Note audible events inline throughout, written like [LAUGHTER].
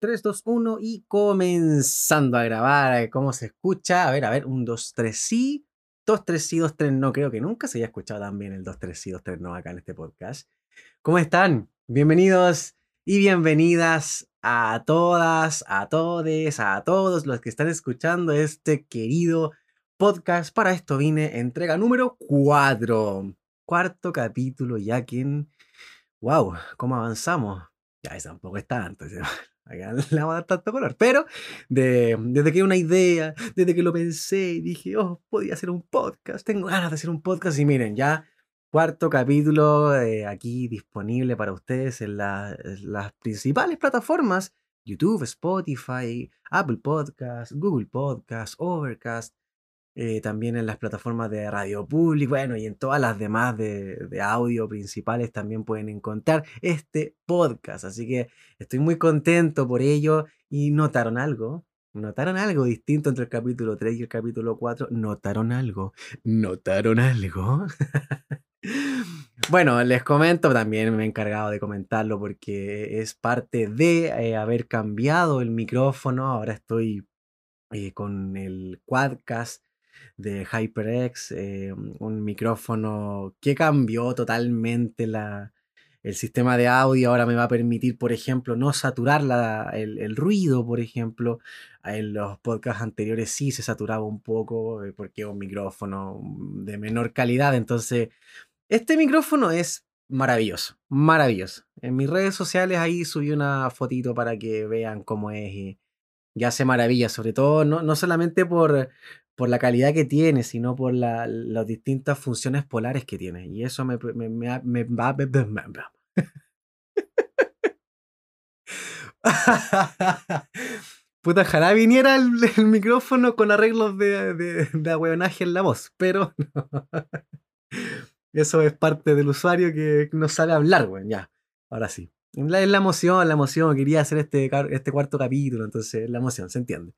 3, 2, 1 y comenzando a grabar. ¿Cómo se escucha? A ver, a ver, 1, 2, 3, sí. 2, 3, sí, 2, 3, no. Creo que nunca se haya escuchado tan bien el 2, 3, sí, 2, 3, no acá en este podcast. ¿Cómo están? Bienvenidos y bienvenidas a todas, a todes, a todos los que están escuchando este querido podcast. Para esto vine, entrega número 4. Cuarto capítulo, ya que... ¡Wow! ¿Cómo avanzamos? Ya, tampoco es tanto. [LAUGHS] Acá [LAUGHS] le vamos a dar tanto color. Pero de, desde que una idea, desde que lo pensé y dije, oh, podía hacer un podcast, tengo ganas de hacer un podcast. Y miren, ya cuarto capítulo eh, aquí disponible para ustedes en, las principales plataformas: YouTube, Spotify, Apple Podcasts, Google Podcasts, Overcast. Eh, también en las plataformas de radio público, bueno, y en todas las demás de, audio principales también pueden encontrar este podcast. Así que estoy muy contento por ello. ¿Y notaron algo? ¿Notaron algo distinto entre el capítulo 3 y el capítulo 4? ¿Notaron algo? ¿Notaron algo? [LAUGHS] Bueno, les comento, también me he encargado de comentarlo porque es parte de eh, haber cambiado el micrófono. Ahora estoy eh, con el Quadcast de HyperX, eh, un micrófono que cambió totalmente la, el sistema de audio. Ahora me va a permitir, por ejemplo, no saturar la, el, ruido, por ejemplo. En los podcasts anteriores sí se saturaba un poco eh, porque es un micrófono de menor calidad. Entonces, este micrófono es maravilloso, maravilloso. En mis redes sociales ahí subí una fotito para que vean cómo es y, y hace maravillas, sobre todo no, no solamente por, por la calidad que tiene, sino por las distintas funciones polares que tiene. Y eso me, me, me, va... [LAUGHS] Puta, ojalá viniera el, micrófono con arreglos de, de, de en la voz, pero [LAUGHS] Eso es parte del usuario que no sabe hablar, güey. Ya, ahora sí. La, la emoción, la emoción. Quería hacer este, este cuarto capítulo, entonces la emoción, se entiende.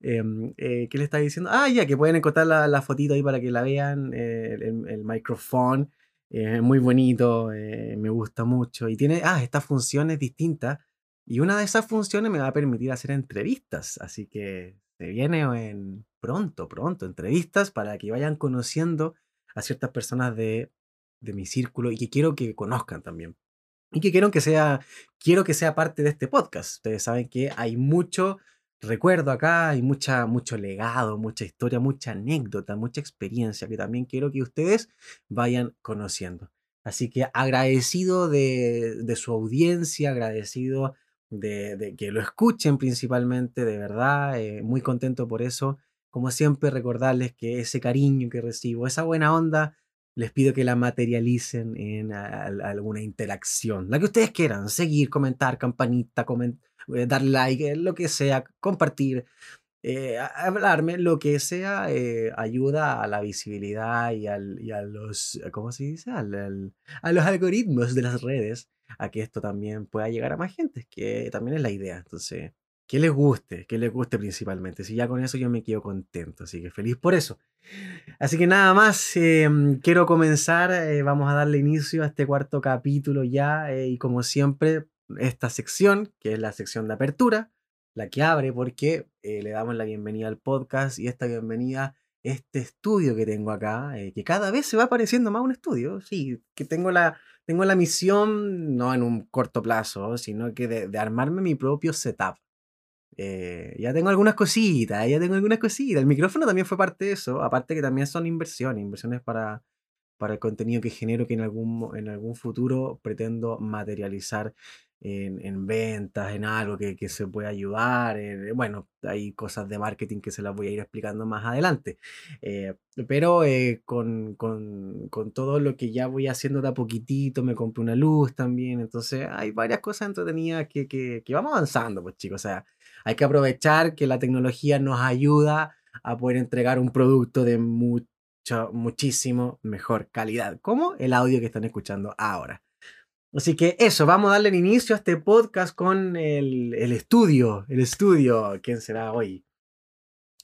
Em, eh, ¿Qué le está diciendo? Ah, ya, que pueden encontrar la, la fotito ahí para que la vean. Eh, el, el, micrófono es muy bonito, eh, me gusta mucho. Y tiene, ah, estas funciones distintas. Y una de esas funciones me va a permitir hacer entrevistas. Así que se viene en pronto, pronto, entrevistas para que vayan conociendo a ciertas personas de, de mi círculo y que quiero que conozcan también y que quiero que sea, quiero que sea parte de este podcast. Ustedes saben que hay mucho recuerdo acá, hay mucha, mucho legado, mucha historia, mucha anécdota, mucha experiencia que también quiero que ustedes vayan conociendo. Así que agradecido de, de su audiencia, agradecido de, que lo escuchen principalmente, de verdad, eh, muy contento por eso. Como siempre, recordarles que ese cariño que recibo, esa buena onda, les pido que la materialicen en alguna interacción, la que ustedes quieran, seguir, comentar, campanita, eh, dar like, eh, lo que sea, compartir, eh, hablarme, lo que sea, ayuda a la visibilidad y, al, y, a los, ¿cómo se dice? a los algoritmos de las redes, a que esto también pueda llegar a más gente, que también es la idea. Entonces, que les guste, que les guste principalmente. Si ya con eso yo me quedo contento, así que feliz por eso. Así que nada más, em, quiero comenzar, eh, vamos a darle inicio a este cuarto capítulo ya eh, y como siempre, esta sección, que es la sección de apertura, la que abre porque eh, le damos la bienvenida al podcast y esta bienvenida, este estudio que tengo acá, que cada vez se va pareciendo más un estudio, sí, que tengo la, tengo la misión, no en un corto plazo, sino que de armarme mi propio setup. Eh, ya tengo algunas cositas, ya tengo algunas cositas. El micrófono también fue parte de eso, aparte que también son inversiones, inversiones para, para el contenido que genero que en algún, en algún futuro pretendo materializar en, en ventas, en algo que, que se pueda ayudar. Eh, bueno, hay cosas de marketing que se las voy a ir explicando más adelante. Eh, pero con, con, con, todo lo que ya voy haciendo de a poquitito, me compré una luz también. Entonces hay varias cosas entretenidas que, que, que vamos avanzando, pues chicos. O sea, hay que aprovechar que la tecnología nos ayuda a poder entregar un producto de mucho, muchísimo mejor calidad, como el audio que están escuchando ahora. Así que eso, vamos a darle inicio a este podcast con el, el estudio, el estudio, ¿quién será hoy?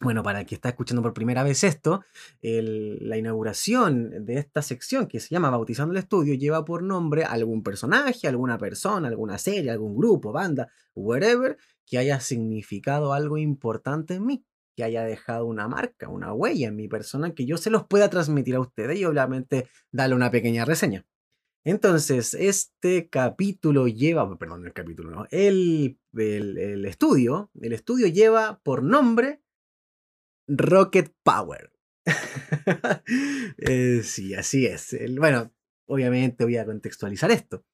Bueno, para el que está escuchando por primera vez esto, la inauguración de esta sección que se llama Bautizando el Estudio lleva por nombre algún personaje, alguna persona, alguna serie, algún grupo, banda, whatever, que haya significado algo importante en mí, que haya dejado una marca, una huella en mi persona, que yo se los pueda transmitir a ustedes y obviamente darle una pequeña reseña. Entonces, este capítulo lleva, perdón, el capítulo no, el, el estudio, el estudio lleva por nombre Rocket Power. [LAUGHS] Eh, sí, así es. bueno, obviamente voy a contextualizar esto.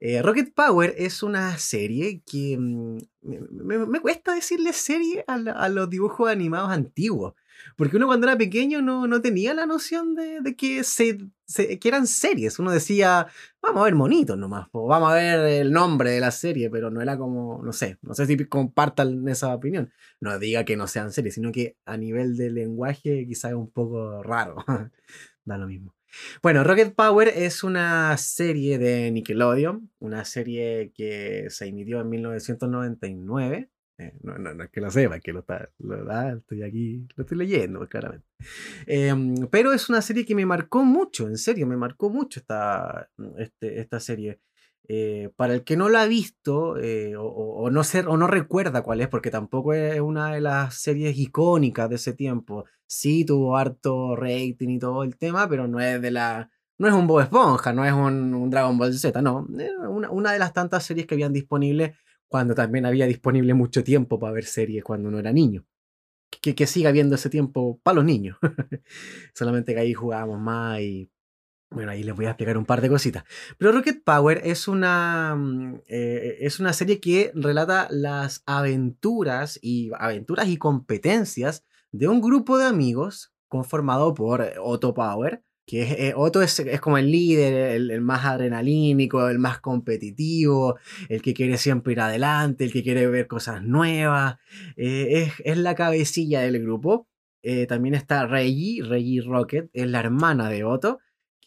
Eh, Rocket Power es una serie que mm, me, cuesta decirle serie a, los dibujos animados antiguos. Porque uno cuando era pequeño no, no tenía la noción de, que, se, que eran series. Uno decía, vamos a ver monitos nomás, o vamos a ver el nombre de la serie, pero no era como, no sé, no sé si compartan esa opinión. No diga que no sean series, sino que a nivel de lenguaje quizás es un poco raro. [LAUGHS] da lo mismo. Bueno, Rocket Power es una serie de Nickelodeon, una serie que se emitió en 1999. Eh, no, no, es que lo sepa, que lo está, estoy aquí, lo estoy leyendo, claramente. Em, pero es una serie que me marcó mucho, en serio, me marcó mucho esta, este, esta serie. Eh, para el que no la ha visto eh, o, no ser, o recuerda cuál es, porque tampoco es una de las series icónicas de ese tiempo. Sí tuvo harto rating y todo el tema, pero no es de la. No es un Bob Esponja, no es un, Dragon Ball Z, no. Una, una, de las tantas series que habían disponible cuando también había disponible mucho tiempo para ver series cuando uno era niño. Que, que siga habiendo ese tiempo para los niños. [LAUGHS] Solamente que ahí jugábamos más y bueno, ahí les voy a explicar un par de cositas. Pero Rocket Power es una, mm, eh, es una serie que relata las aventuras y, aventuras y competencias de un grupo de amigos conformado por Otto Power, que es, eh, Otto es, como el líder, el, más adrenalínico, el más competitivo, el que quiere siempre ir adelante, el que quiere ver cosas nuevas, eh, es, es, la cabecilla del grupo. también está Reggie, Reggie Rocket, es la hermana de Otto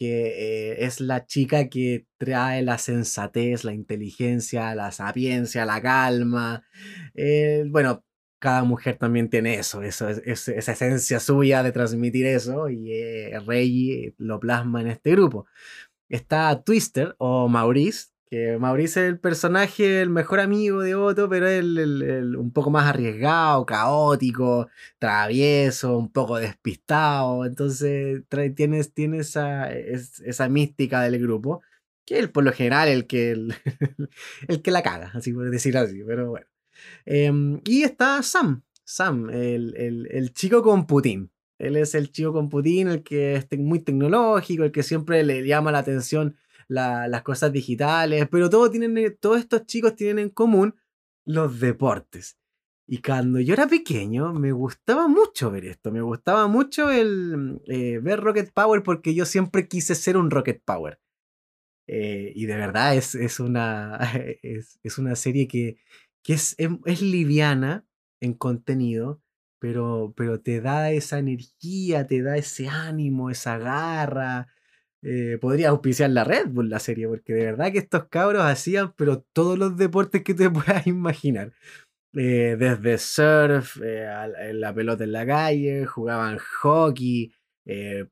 eh, es la chica que trae la sensatez, la inteligencia, la sapiencia, la calma. Eh, bueno, cada mujer también tiene eso, eso es, esa esencia suya de transmitir eso y eh, Reggie lo plasma en este grupo. Está Twister o Maurice, que Maurice es el personaje, el mejor amigo de Otto, pero es el, un poco más arriesgado, caótico, travieso, un poco despistado. Entonces trae, tiene, esa, esa mística del grupo, que es por lo general el que, [LAUGHS] el, que la caga, así por decir así, pero bueno. Em, y está Sam, Sam, el, el chico con Putin. Él es el chico con Putin, el que es muy tecnológico, el que siempre le llama la atención las cosas digitales, pero todo tienen, eh, todos estos chicos tienen en común los deportes. Y cuando yo era pequeño, me gustaba mucho ver esto. Me gustaba mucho el eh, ver Rocket Power porque yo siempre quise ser un Rocket Power. Eh, y de verdad es, es una, [LAUGHS] es, es, una serie que, que es, es, es, liviana en contenido, pero, pero te da esa energía, te da ese ánimo, esa garra, eh, podría auspiciar la Red Bull la serie, porque de verdad que estos cabros hacían, pero todos los deportes que te [LAUGHS] puedas imaginar. Eh, desde surf, eh, la pelota en la calle, jugaban hockey,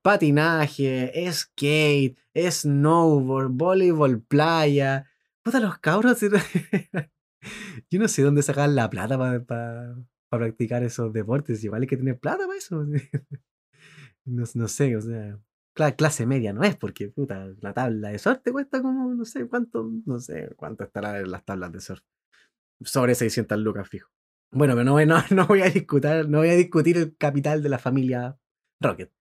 patinaje, skate, snowboard, voleibol playa. Puta, los cabros. [LAUGHS] Yo no sé dónde sacaban la plata para practicar esos deportes. Igual hay que tener plata para eso. [LAUGHS] no, no sé, o sea clase media no es, porque puta, la tabla de surf cuesta como, no sé cuánto, no sé cuánto estará en las tablas de surf. Sobre 600 lucas fijo. Bueno, pero no, [LAUGHS] no, voy a discutir, no voy a discutir el capital de la familia Rocket.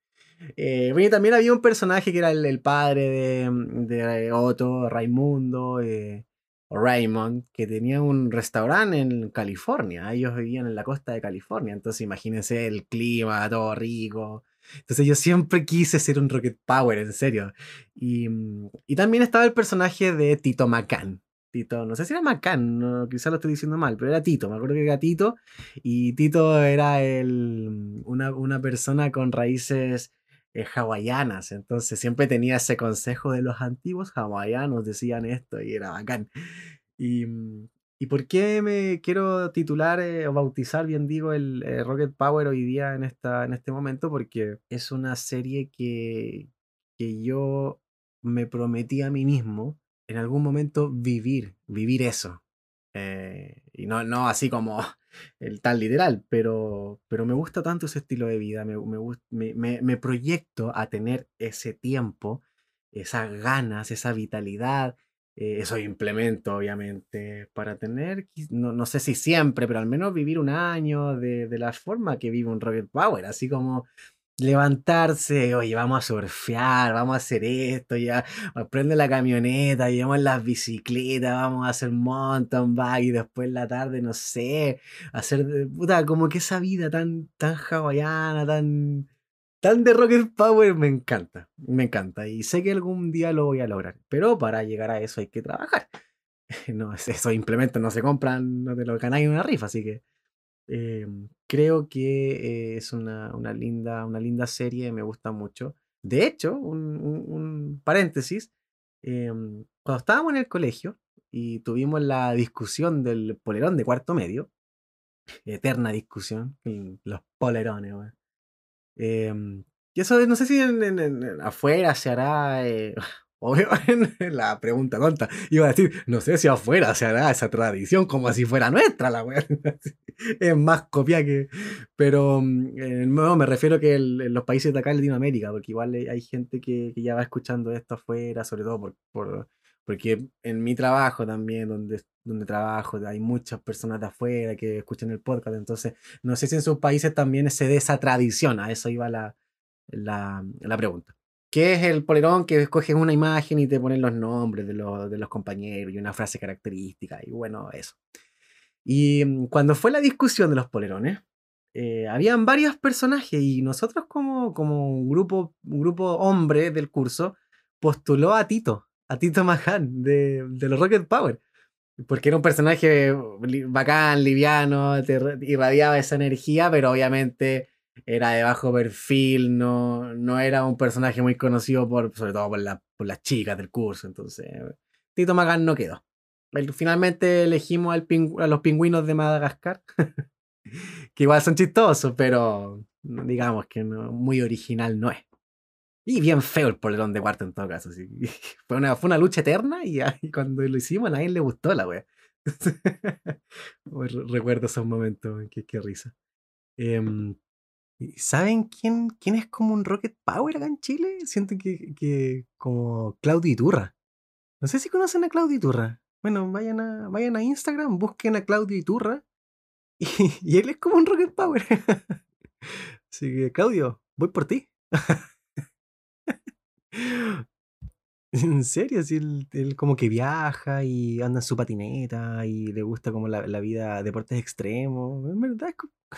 Eh, también había un personaje que era el, padre de, de, Otto, Raimundo, eh, o Raymond, que tenía un restaurante en California. Ellos vivían en la costa de California, entonces imagínense el clima, todo rico, entonces yo siempre quise ser un Rocket Power, en serio. Y, mm, y también estaba el personaje de Tito McCann. Tito, no sé si era McCann, no, quizá lo estoy diciendo mal, pero era Tito, me acuerdo que era Tito. Y Tito era el, una, una persona con raíces eh, hawaianas, entonces siempre tenía ese consejo de los antiguos hawaianos, decían esto y era bacán. Y, mm, ¿Y por qué me quiero titular eh, o bautizar, bien digo, el eh, Rocket Power hoy día en, esta, en este momento? Porque es una serie que, que yo me prometí a mí mismo en algún momento vivir, vivir eso. Eh, y no, no así como [LAUGHS] el tal literal, pero, pero me gusta tanto ese estilo de vida, me, me, me, me proyecto a tener ese tiempo, esas ganas, esa vitalidad, eh, eso implemento, obviamente, para tener, no, no, sé si siempre, pero al menos vivir un año de, de, la forma que vive un Rocket Power, así como levantarse, oye, vamos a surfear, vamos a hacer esto, ya, prende la camioneta, llevamos las bicicletas, vamos a hacer mountain bike y después en la tarde, no sé, hacer, puta, como que esa vida tan, tan hawaiana, tan Tan de Rocket Power me encanta, me encanta y sé que algún día lo voy a lograr, pero para llegar a eso hay que trabajar. [LAUGHS] No, esos implementos no se compran, no te lo ganáis en una rifa, así que eh, creo que es una, una, linda, una linda serie, me gusta mucho. De hecho, un, un, paréntesis, eh, cuando estábamos en el colegio y tuvimos la discusión del polerón de cuarto medio, eterna discusión, los polerones, Em, y eso no sé si en, afuera se hará. Eh, [LAUGHS] obvio, [LAUGHS] la pregunta tonta. Iba a decir, no sé si afuera se hará esa tradición como si fuera nuestra, la wea. [LAUGHS] es más copia que. Pero mm, no, me refiero que en los países de acá en Latinoamérica, porque igual hay gente que, que ya va escuchando esto afuera, sobre todo por, por porque en mi trabajo también, donde, donde trabajo, hay muchas personas de afuera que escuchan el podcast, entonces no sé si en sus países también se dé esa tradición, a eso iba la, la, la pregunta. ¿Qué es el polerón? Que escoges una imagen y te ponen los nombres de, los, de los compañeros y una frase característica, y bueno, eso. Y mm, cuando fue la discusión de los polerones, eh, habían varios personajes y nosotros como, como un, grupo, un grupo hombre del curso postuló a Tito a Tito Mahan de, de los Rocket Power. Porque era un personaje bacán, liviano, irradiaba esa energía, pero obviamente era de bajo perfil, no, no era un personaje muy conocido por, sobre todo por, la, por las chicas del curso. Entonces, Tito Magan no quedó. Finalmente elegimos a los pingüinos de Madagascar, [LAUGHS] que igual son chistosos, pero digamos que muy original no es. Y bien feo el polerón de cuarto en todo caso. [LAUGHS] Fue, una, fue una lucha eterna y, cuando lo hicimos a nadie le gustó la wea. [LAUGHS] Recuerdo esos momentos, qué, qué risa. Em, ¿Saben quién, quién es como un Rocket Power acá en Chile? Siento que, que como Claudio Iturra. No sé si conocen a Claudio Iturra. Bueno, vayan a, vayan a Instagram, busquen a Claudio Iturra. [LAUGHS] Y, y él es como un Rocket Power. Así que, Claudio, voy por ti. En serio, si él, como que viaja y anda en su patineta y le gusta como la, vida, deportes extremos. En verdad,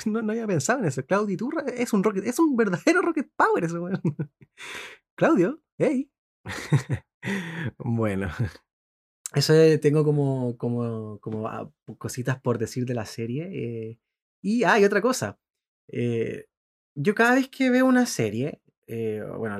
no, no había pensado en eso. Claudio Iturra es un rocket, es un verdadero rocket power eso, [LAUGHS] Claudio, hey. [LAUGHS] Bueno, [LAUGHS] eso tengo como, como, como ah, cositas por decir de la serie. Eh, y hay otra cosa. Eh, yo cada vez que veo una serie, eh, bueno,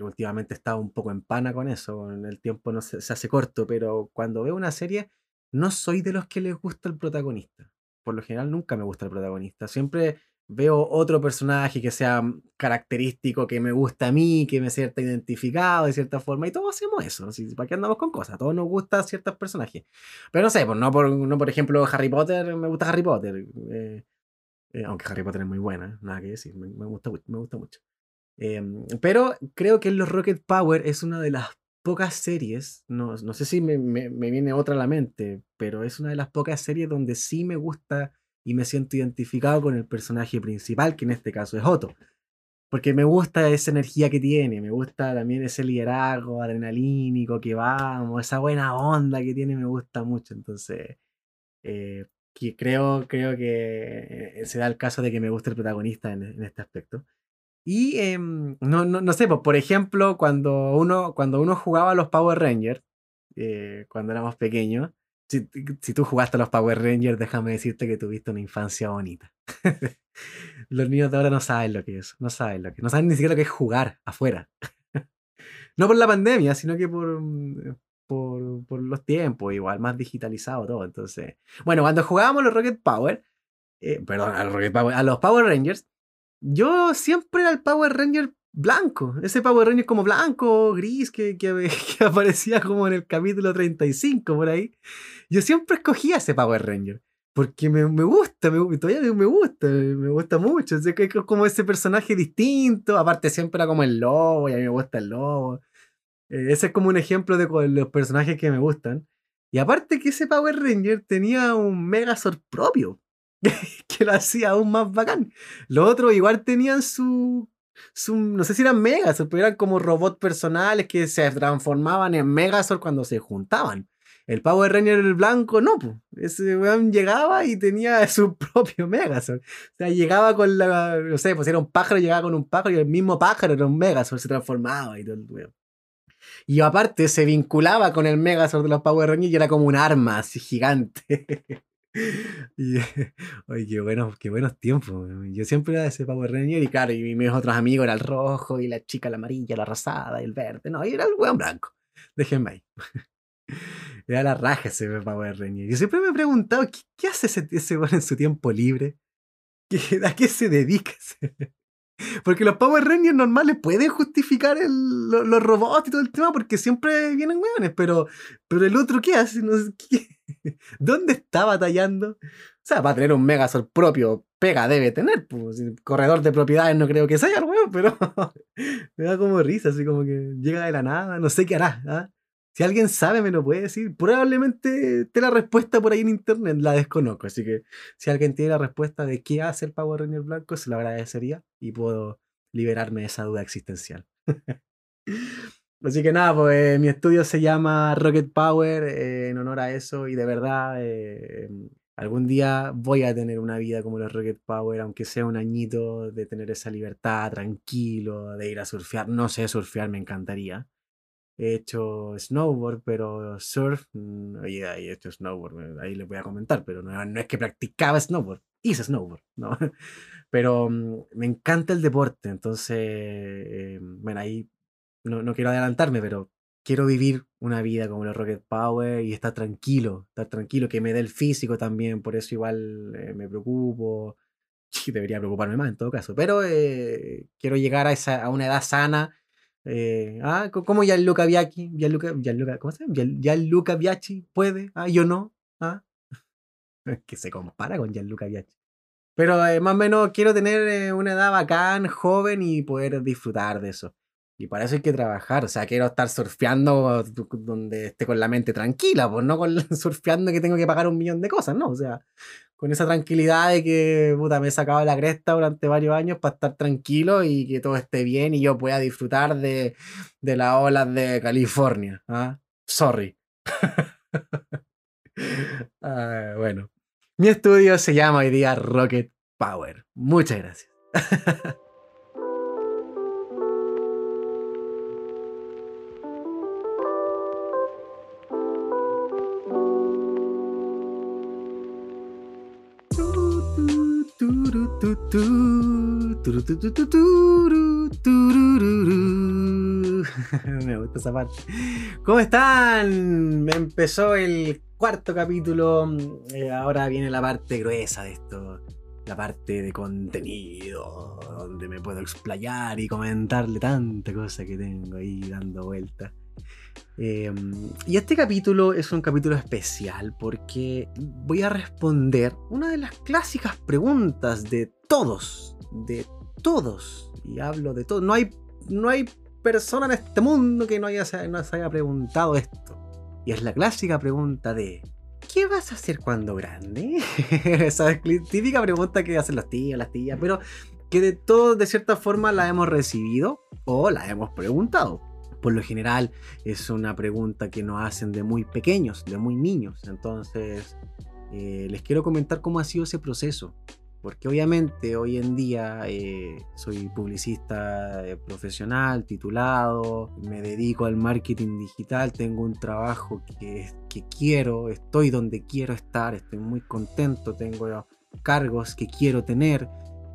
últimamente he estado un poco en pana con eso, en el tiempo no se, hace corto, pero cuando veo una serie no soy de los que les gusta el protagonista. Por lo general nunca me gusta el protagonista. Siempre veo otro personaje que sea característico, que me gusta a mí, que me sienta identificado de cierta forma, y todos hacemos eso. ¿Para qué andamos con cosas? Todos nos gustan ciertos personajes. Pero no sé, pues no por, no por ejemplo Harry Potter, me gusta Harry Potter. Eh, eh, aunque Harry Potter es muy buena, nada que decir, me, gusta, me gusta mucho. Em, pero creo que los Rocket Power es una de las pocas series, no, no sé si me, me, viene otra a la mente, pero es una de las pocas series donde sí me gusta y me siento identificado con el personaje principal, que en este caso es Otto. Porque me gusta esa energía que tiene, me gusta también ese liderazgo adrenalínico que vamos, esa buena onda que tiene, me gusta mucho. Entonces, eh, que creo, creo que eh, se da el caso de que me guste el protagonista en este aspecto. Y em, no, no, no, sé, por ejemplo, cuando uno, cuando uno jugaba a los Power Rangers, eh, cuando éramos pequeños, si, tú jugaste a los Power Rangers, déjame decirte que tuviste una infancia bonita. [LAUGHS] los niños de ahora no saben lo que es, no saben lo que no saben ni siquiera lo que es jugar afuera. [LAUGHS] no por la pandemia, sino que por, mm, por, por los tiempos, igual, más digitalizado todo. Entonces, bueno, cuando jugábamos los Rocket Power, eh, perdón, a Rocket Power, a los Power Rangers, yo siempre era el Power Ranger blanco. Ese Power Ranger como blanco, gris, que, que, [LAUGHS] aparecía como en el capítulo 35 por ahí. Yo siempre escogía ese Power Ranger. Porque me, me gusta, me, todavía me gusta, me gusta mucho. Es, como ese personaje distinto. Aparte, siempre era como el lobo, y a mí me gusta el lobo. Eh, ese es como un ejemplo de los personajes que me gustan. Y aparte que ese Power Ranger tenía un Megazord propio, [LAUGHS] que lo hacía aún más bacán. Los otros igual tenían su, su no sé si eran Megazord, pero eran como robots personales que se transformaban en Megazord cuando se juntaban. El Power Ranger blanco no, pues. Ese weón llegaba y tenía [LAUGHS] su propio Megazord. O sea, llegaba con la. No sé, pues era un pájaro, llegaba con un pájaro y el mismo pájaro era un Megazord, se transformaba y todo el weón. Y aparte se vinculaba con el Megazord de los Power Rangers y era como un arma gigante. [LAUGHS] [LAUGHS] y, oye, qué buenos, qué buenos tiempos. Yo siempre era ese Power Ranger y claro, y mis otros amigos era el rojo y la chica la amarilla, la rosada y el verde. No, y era el weón blanco. Déjenme ahí. [LAUGHS] Era la raja ese Power Ranger. Yo siempre me he preguntado, ¿qué, hace ese, ese weón en su tiempo libre? [LAUGHS] ¿A qué se dedica? Porque los Power Rangers normales pueden justificar los robots y todo el tema porque siempre vienen hueones, pero, pero el otro, ¿qué hace? [LAUGHS] ¿Dónde está batallando? O sea, va a tener un Megazord propio, pega debe tener. Pues, corredor de propiedades no creo que sea [LAUGHS] el huevo, pero [LAUGHS] me da como risa, así como que llega de la nada, no sé qué hará. ¿ah? Si alguien sabe, me lo puede decir. Probablemente esté la respuesta por ahí en internet, la desconozco. Así que si alguien tiene la respuesta de qué hace el Power Ranger blanco, se lo agradecería y puedo liberarme de esa duda existencial. Así que nada, pues mi estudio se llama Rocket Power eh, en honor a eso y de verdad eh, algún día voy a tener una vida como los Rocket Power, aunque sea un añito de tener esa libertad, tranquilo, de ir a surfear. No sé surfear, me encantaría he hecho snowboard, pero surf, mm, oye, he hecho snowboard, ahí les voy a comentar, pero no, no es que practicaba snowboard, hice snowboard, ¿no? [LAUGHS] Pero mm, me encanta el deporte, entonces, eh, bueno, ahí no, no quiero adelantarme, pero quiero vivir una vida como los Rocket Power y estar tranquilo, estar tranquilo, que me dé el físico también, por eso igual eh, me preocupo, [LAUGHS] debería preocuparme más en todo caso, pero eh, quiero llegar a, esa, a una edad sana eh, ah, como Gianluca Biacchi, Gianluca, Gianluca, ¿cómo se llama? Gianluca Biacchi puede, ah, yo no, ah. [LAUGHS] que se compara con Gianluca Biacchi. Pero eh, más o menos quiero tener una edad bacán, joven y poder disfrutar de eso. Y para eso hay que trabajar, o sea, quiero estar surfeando donde esté con la mente tranquila, pues no con [LAUGHS] surfeando que tengo que pagar un millón de cosas, ¿no? O sea, con esa tranquilidad de que puta, me he sacado la cresta durante varios años para estar tranquilo y que todo esté bien y yo pueda disfrutar de, de las olas de California. ¿ah? Sorry. [LAUGHS] Ah, bueno, mi estudio se llama hoy día Rocket Power. Muchas gracias. [LAUGHS] Me gusta esa parte. ¿Cómo están? Me empezó el cuarto capítulo. Ahora viene la parte gruesa de esto. La parte de contenido. Donde me puedo explayar y comentarle tanta cosa que tengo ahí dando vueltas. Em, y este capítulo es un capítulo especial porque voy a responder una de las clásicas preguntas de todos, de todos, y hablo de todos. No hay, no hay persona en este mundo que no, haya, no se haya preguntado esto. Y es la clásica pregunta de ¿qué vas a hacer cuando grande? [LAUGHS] Esa es típica pregunta que hacen los tíos, las tías, pero que de todos de cierta forma la hemos recibido o la hemos preguntado por lo general es una pregunta que nos hacen de muy pequeños, de muy niños. Entonces, eh, les quiero comentar cómo ha sido ese proceso. Porque obviamente hoy en día eh, soy publicista eh, profesional, titulado, me dedico al marketing digital, tengo un trabajo que, que quiero, estoy donde quiero estar, estoy muy contento, tengo cargos que quiero tener,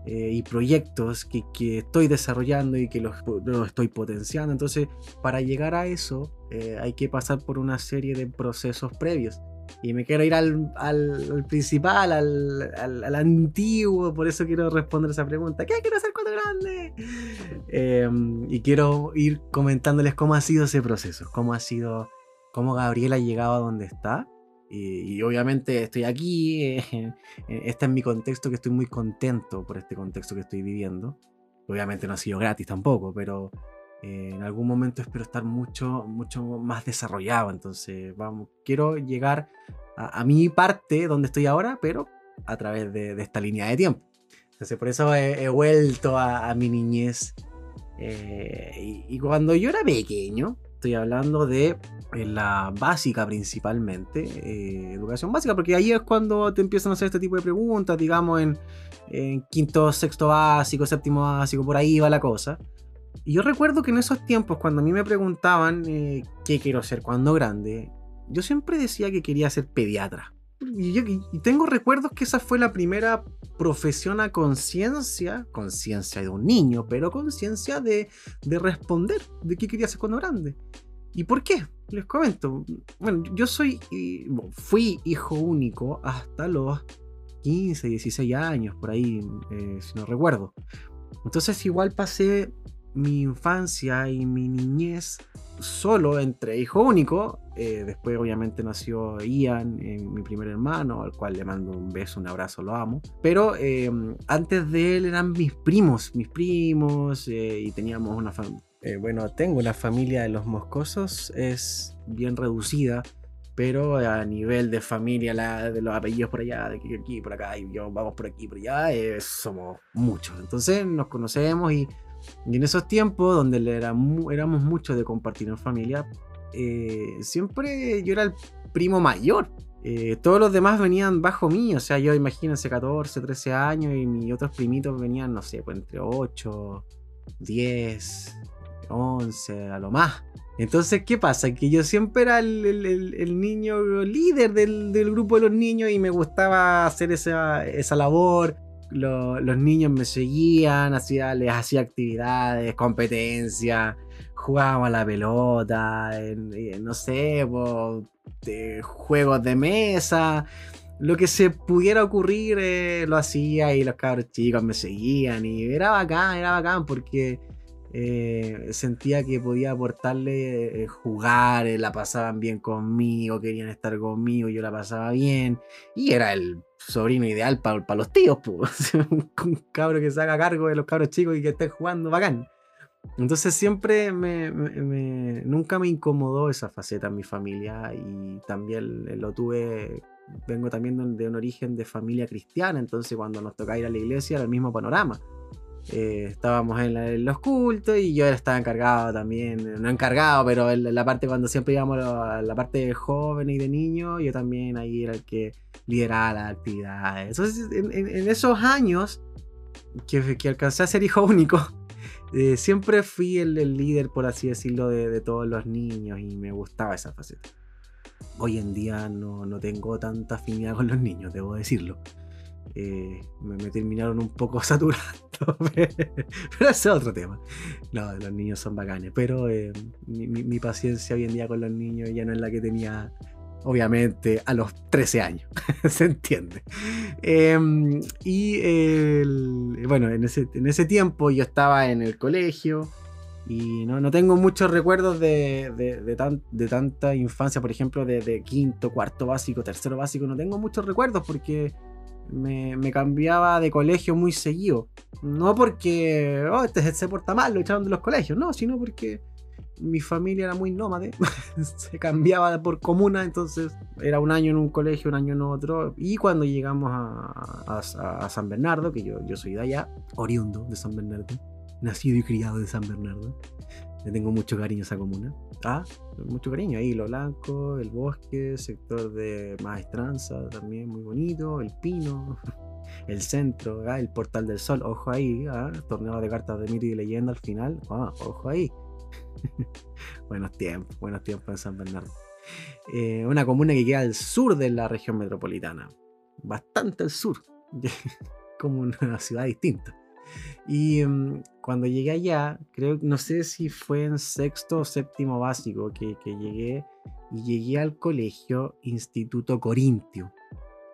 eh, y proyectos que, que, estoy desarrollando y que los, los, estoy potenciando. Entonces, para llegar a eso, eh, hay que pasar por una serie de procesos previos. Y me quiero ir al, al, principal, al, al, antiguo, por eso quiero responder esa pregunta. ¿Qué quiero hacer cuando grande? Em, y quiero ir comentándoles cómo ha sido ese proceso, cómo ha sido, cómo Gabriela ha llegado a donde está. Y, obviamente estoy aquí, [LAUGHS] eh, este es mi contexto que estoy muy contento por este contexto que estoy viviendo. Obviamente no ha sido gratis tampoco, pero eh, en algún momento espero estar mucho, mucho más desarrollado. Entonces, vamos, quiero llegar a, mi parte donde estoy ahora, pero a través de, esta línea de tiempo. Entonces, por eso he, vuelto a, mi niñez. Eh, y, cuando yo era pequeño, hablando de eh, la básica principalmente, educación básica, porque ahí es cuando te empiezan a hacer este tipo de preguntas, digamos en, en quinto, sexto básico, séptimo básico, por ahí va la cosa. Y yo recuerdo que en esos tiempos, cuando a mí me preguntaban eh, qué quiero ser cuando grande, yo siempre decía que quería ser pediatra. Y, tengo recuerdos que esa fue la primera profesión a conciencia, conciencia de un niño, pero conciencia de, de responder de qué quería ser cuando grande. ¿Y por qué? Les comento. Bueno, yo soy, fui hijo único hasta los 15, 16 años, por ahí, eh, si no recuerdo. Entonces igual pasé mi infancia y mi niñez solo entre hijo único. Eh, después obviamente nació Ian, eh, mi primer hermano, al cual le mando un beso, un abrazo, lo amo. Pero eh, antes de él eran mis primos, mis primos, y teníamos una familia. bueno, tengo una familia de los moscosos, es bien reducida. Pero a nivel de familia, la, de los apellidos por allá, de aquí, por acá, y yo vamos por aquí, por allá, somos muchos. Entonces nos conocemos y y en esos tiempos, donde era éramos muchos de compartir en familia, eh, siempre yo era el primo mayor. Eh, todos los demás venían bajo mí, o sea, yo imagínense 14, 13 años y mis otros primitos venían, no sé, pues entre 8, 10, 11, a lo más. Entonces, ¿qué pasa? Que yo siempre era el, niño líder del, del, grupo de los niños y me gustaba hacer esa, esa labor los niños me seguían, hacía, les hacía actividades, competencias, jugábamos a la pelota, no sé, juegos de mesa, lo que se pudiera ocurrir eh, lo hacía y los cabros chicos me seguían y era bacán, era bacán porque eh, sentía que podía aportarle eh, jugar, la pasaban bien conmigo, querían estar conmigo, yo la pasaba bien y era el sobrino ideal para los tíos, [LAUGHS] un cabro que se haga cargo de los cabros chicos y que esté jugando bacán. Entonces siempre me, nunca me incomodó esa faceta en mi familia y también lo tuve, vengo también de un origen de familia cristiana, entonces cuando nos tocaba ir a la iglesia era el mismo panorama. Eh, estábamos en, los cultos y yo estaba encargado también, no encargado, pero en la parte cuando siempre íbamos a la parte de jóvenes y de niños, yo también ahí era el que lideraba las actividades. Entonces, en, esos años que, que, alcancé a ser hijo único, [LAUGHS] eh, siempre fui el, líder, por así decirlo, de, todos los niños y me gustaba esa faceta. Hoy en día no, no tengo tanta afinidad con los niños, debo decirlo. Eh, me, terminaron un poco [LAUGHS] saturando, pero ese es otro tema. No, los niños son bacanes, pero eh, mi, paciencia hoy en día con los niños ya no es la que tenía, obviamente, a los 13 años, [LAUGHS] se entiende. Em, y bueno, en ese, en ese tiempo yo estaba en el colegio. Y no, no tengo muchos recuerdos de, de, de, tanta infancia, por ejemplo, de, quinto, cuarto básico, tercero básico. No tengo muchos recuerdos porque me, cambiaba de colegio muy seguido. No porque, oh, este se porta mal, lo echaron de los colegios, no, sino porque mi familia era muy nómade, [LAUGHS] se cambiaba por comuna, entonces era un año en un colegio, un año en otro. Y cuando llegamos a, a, San Bernardo, que yo, yo soy de allá, oriundo de San Bernardo, nacido y criado de San Bernardo, tengo mucho cariño a esa comuna. Ah, mucho cariño. Ahí Lo Blanco, el bosque, sector de Maestranza también muy bonito, el Pino, [LAUGHS] el centro, ah, el Portal del Sol, ojo ahí, ah, torneo de cartas de mito y leyenda al final, ah, ojo ahí. [LAUGHS] buenos tiempos, buenos tiempos en San Bernardo. Eh, una comuna que queda al sur de la región metropolitana, bastante al sur. [LAUGHS] como una ciudad distinta. Y mm, cuando llegué allá, creo, no sé si fue en sexto o séptimo básico que, llegué, y llegué al colegio Instituto Corintio.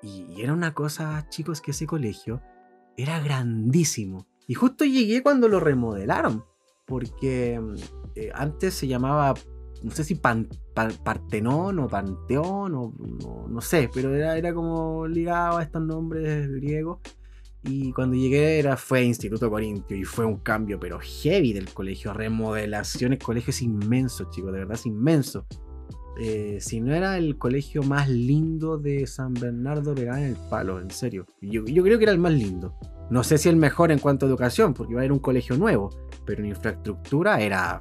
Y, era una cosa, chicos, que ese colegio era grandísimo. Y justo llegué cuando lo remodelaron, porque mm, eh, antes se llamaba, no sé si Partenón o Panteón, o no, sé, pero era, era como ligado a estos nombres griegos. Y cuando llegué era, fue Instituto Corintio y fue un cambio, pero heavy del colegio. Remodelaciones, colegio es inmenso, chicos, de verdad es inmenso. Eh, si no era el colegio más lindo de San Bernardo pegado en el palo, en serio. Yo, yo, creo que era el más lindo. No sé si el mejor en cuanto a educación, porque iba a ir un colegio nuevo, pero en infraestructura era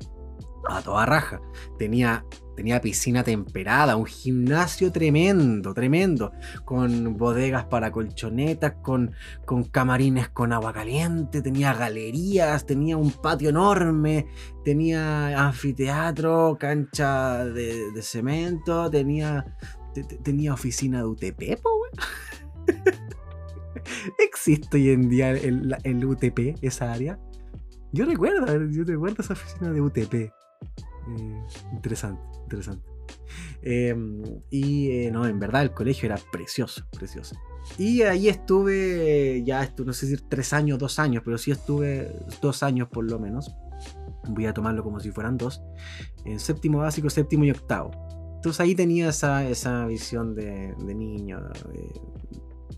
a toda raja. Tenía, tenía piscina temperada, un gimnasio tremendo, tremendo, con bodegas para colchonetas, con, con camarines con agua caliente, tenía galerías, tenía un patio enorme, tenía anfiteatro, cancha de, cemento, tenía, tenía oficina de UTP, [LAUGHS] ¿Existe hoy en día el, el UTP, esa área? Yo recuerdo, yo recuerdo esa oficina de UTP. Eh, interesante, interesante. Em, y eh, no, en verdad el colegio era precioso, precioso. Y ahí estuve, ya estuve, no sé si tres años, dos años, pero sí estuve dos años por lo menos. Voy a tomarlo como si fueran dos. En séptimo básico, séptimo y octavo. Entonces ahí tenía esa, esa visión de, de niño.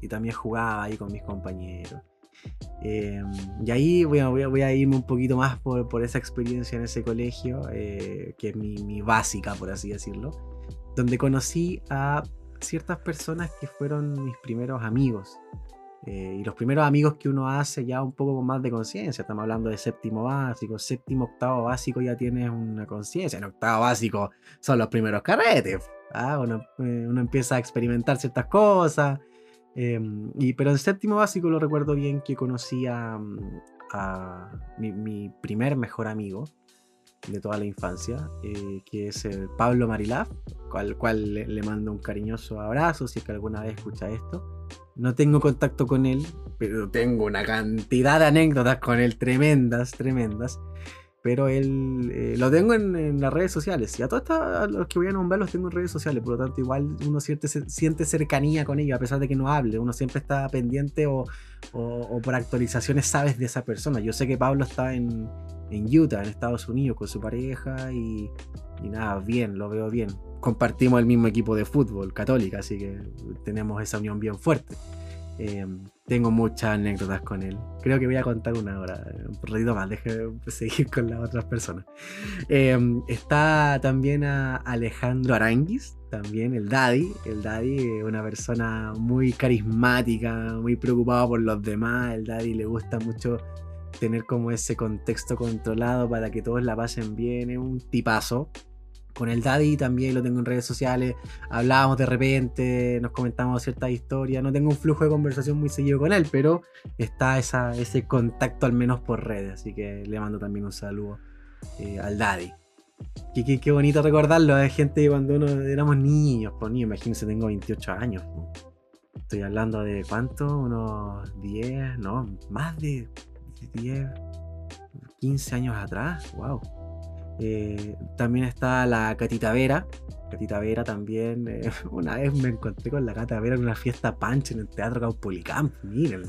y también jugaba ahí con mis compañeros. Em, y ahí voy a, voy, a, irme un poquito más por, por esa experiencia en ese colegio, eh, que es mi, mi, básica, por así decirlo, donde conocí a ciertas personas que fueron mis primeros amigos. Eh, y los primeros amigos que uno hace ya un poco con más de conciencia. Estamos hablando de séptimo básico, séptimo, octavo básico ya tienes una conciencia. En octavo básico son los primeros carretes. ¿ah? Uno, eh, uno empieza a experimentar ciertas cosas. Em, y, pero en séptimo básico lo recuerdo bien que conocí a, mm, mi, primer mejor amigo de toda la infancia, eh, que es el Pablo Marilaf, al cual le, mando un cariñoso abrazo si es que alguna vez escucha esto. No tengo contacto con él, pero tengo una cantidad de anécdotas con él tremendas, tremendas pero él eh, lo tengo en, las redes sociales. Y a todos los que voy a nombrar los tengo en redes sociales, por lo tanto, igual uno siente, siente cercanía con ellos, a pesar de que no hable. Uno siempre está pendiente o, o, por actualizaciones sabes de esa persona. Yo sé que Pablo está en, en Utah, en Estados Unidos, con su pareja y, y nada, bien, lo veo bien. Compartimos el mismo equipo de fútbol, Católica, así que tenemos esa unión bien fuerte. Em, tengo muchas anécdotas con él. Creo que voy a contar una hora. Un ratito más, déjeme [LAUGHS] seguir con las otras personas. Em, está también a Alejandro Aranguis, también el Daddy. El Daddy, una persona muy carismática, muy preocupado por los demás. El Daddy le gusta mucho tener como ese contexto controlado para que todos la pasen bien. Es un tipazo con el Daddy también lo tengo en redes sociales, hablábamos de repente, nos comentamos ciertas historias, no tengo un flujo de conversación muy seguido con él, pero está esa, ese contacto al menos por redes, así que le mando también un saludo eh, al Daddy. Qué, qué, bonito recordarlo, hay gente cuando uno éramos niños, pues niños, imagínense, tengo 28 años. Estoy hablando de cuánto, unos 10, no, más de 10, 15 años atrás, wow eh, también está la Catita Vera. Catita Vera también. Eh, [LAUGHS] una vez me encontré con la Catita Vera en una fiesta punch en el Teatro Caupolicán. Miren.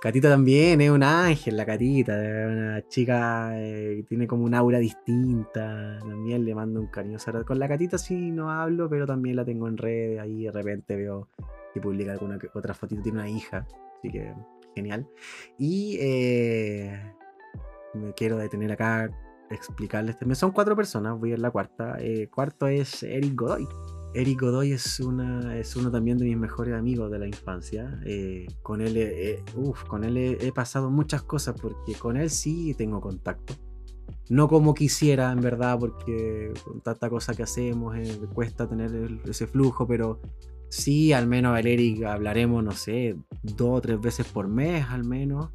Catita también es un ángel, la Catita, una chica eh, que tiene como un aura distinta. También le mando un cariño. Con la Catita sí no hablo, pero también la tengo en redes. Ahí de repente veo que publica alguna otra fotito. Tiene una hija, así que genial. Y me quiero detener acá explicarles. Son cuatro personas, voy a la cuarta. Eh, cuarto es Eric Godoy. Eric Godoy es, una, es uno también de mis mejores amigos de la infancia. Eh, con él, eh, con él he, pasado muchas cosas porque con él sí tengo contacto. No como quisiera, en verdad, porque con tanta cosa que hacemos cuesta tener ese flujo, pero sí, al menos el Eric hablaremos, no sé, dos o tres veces por mes al menos.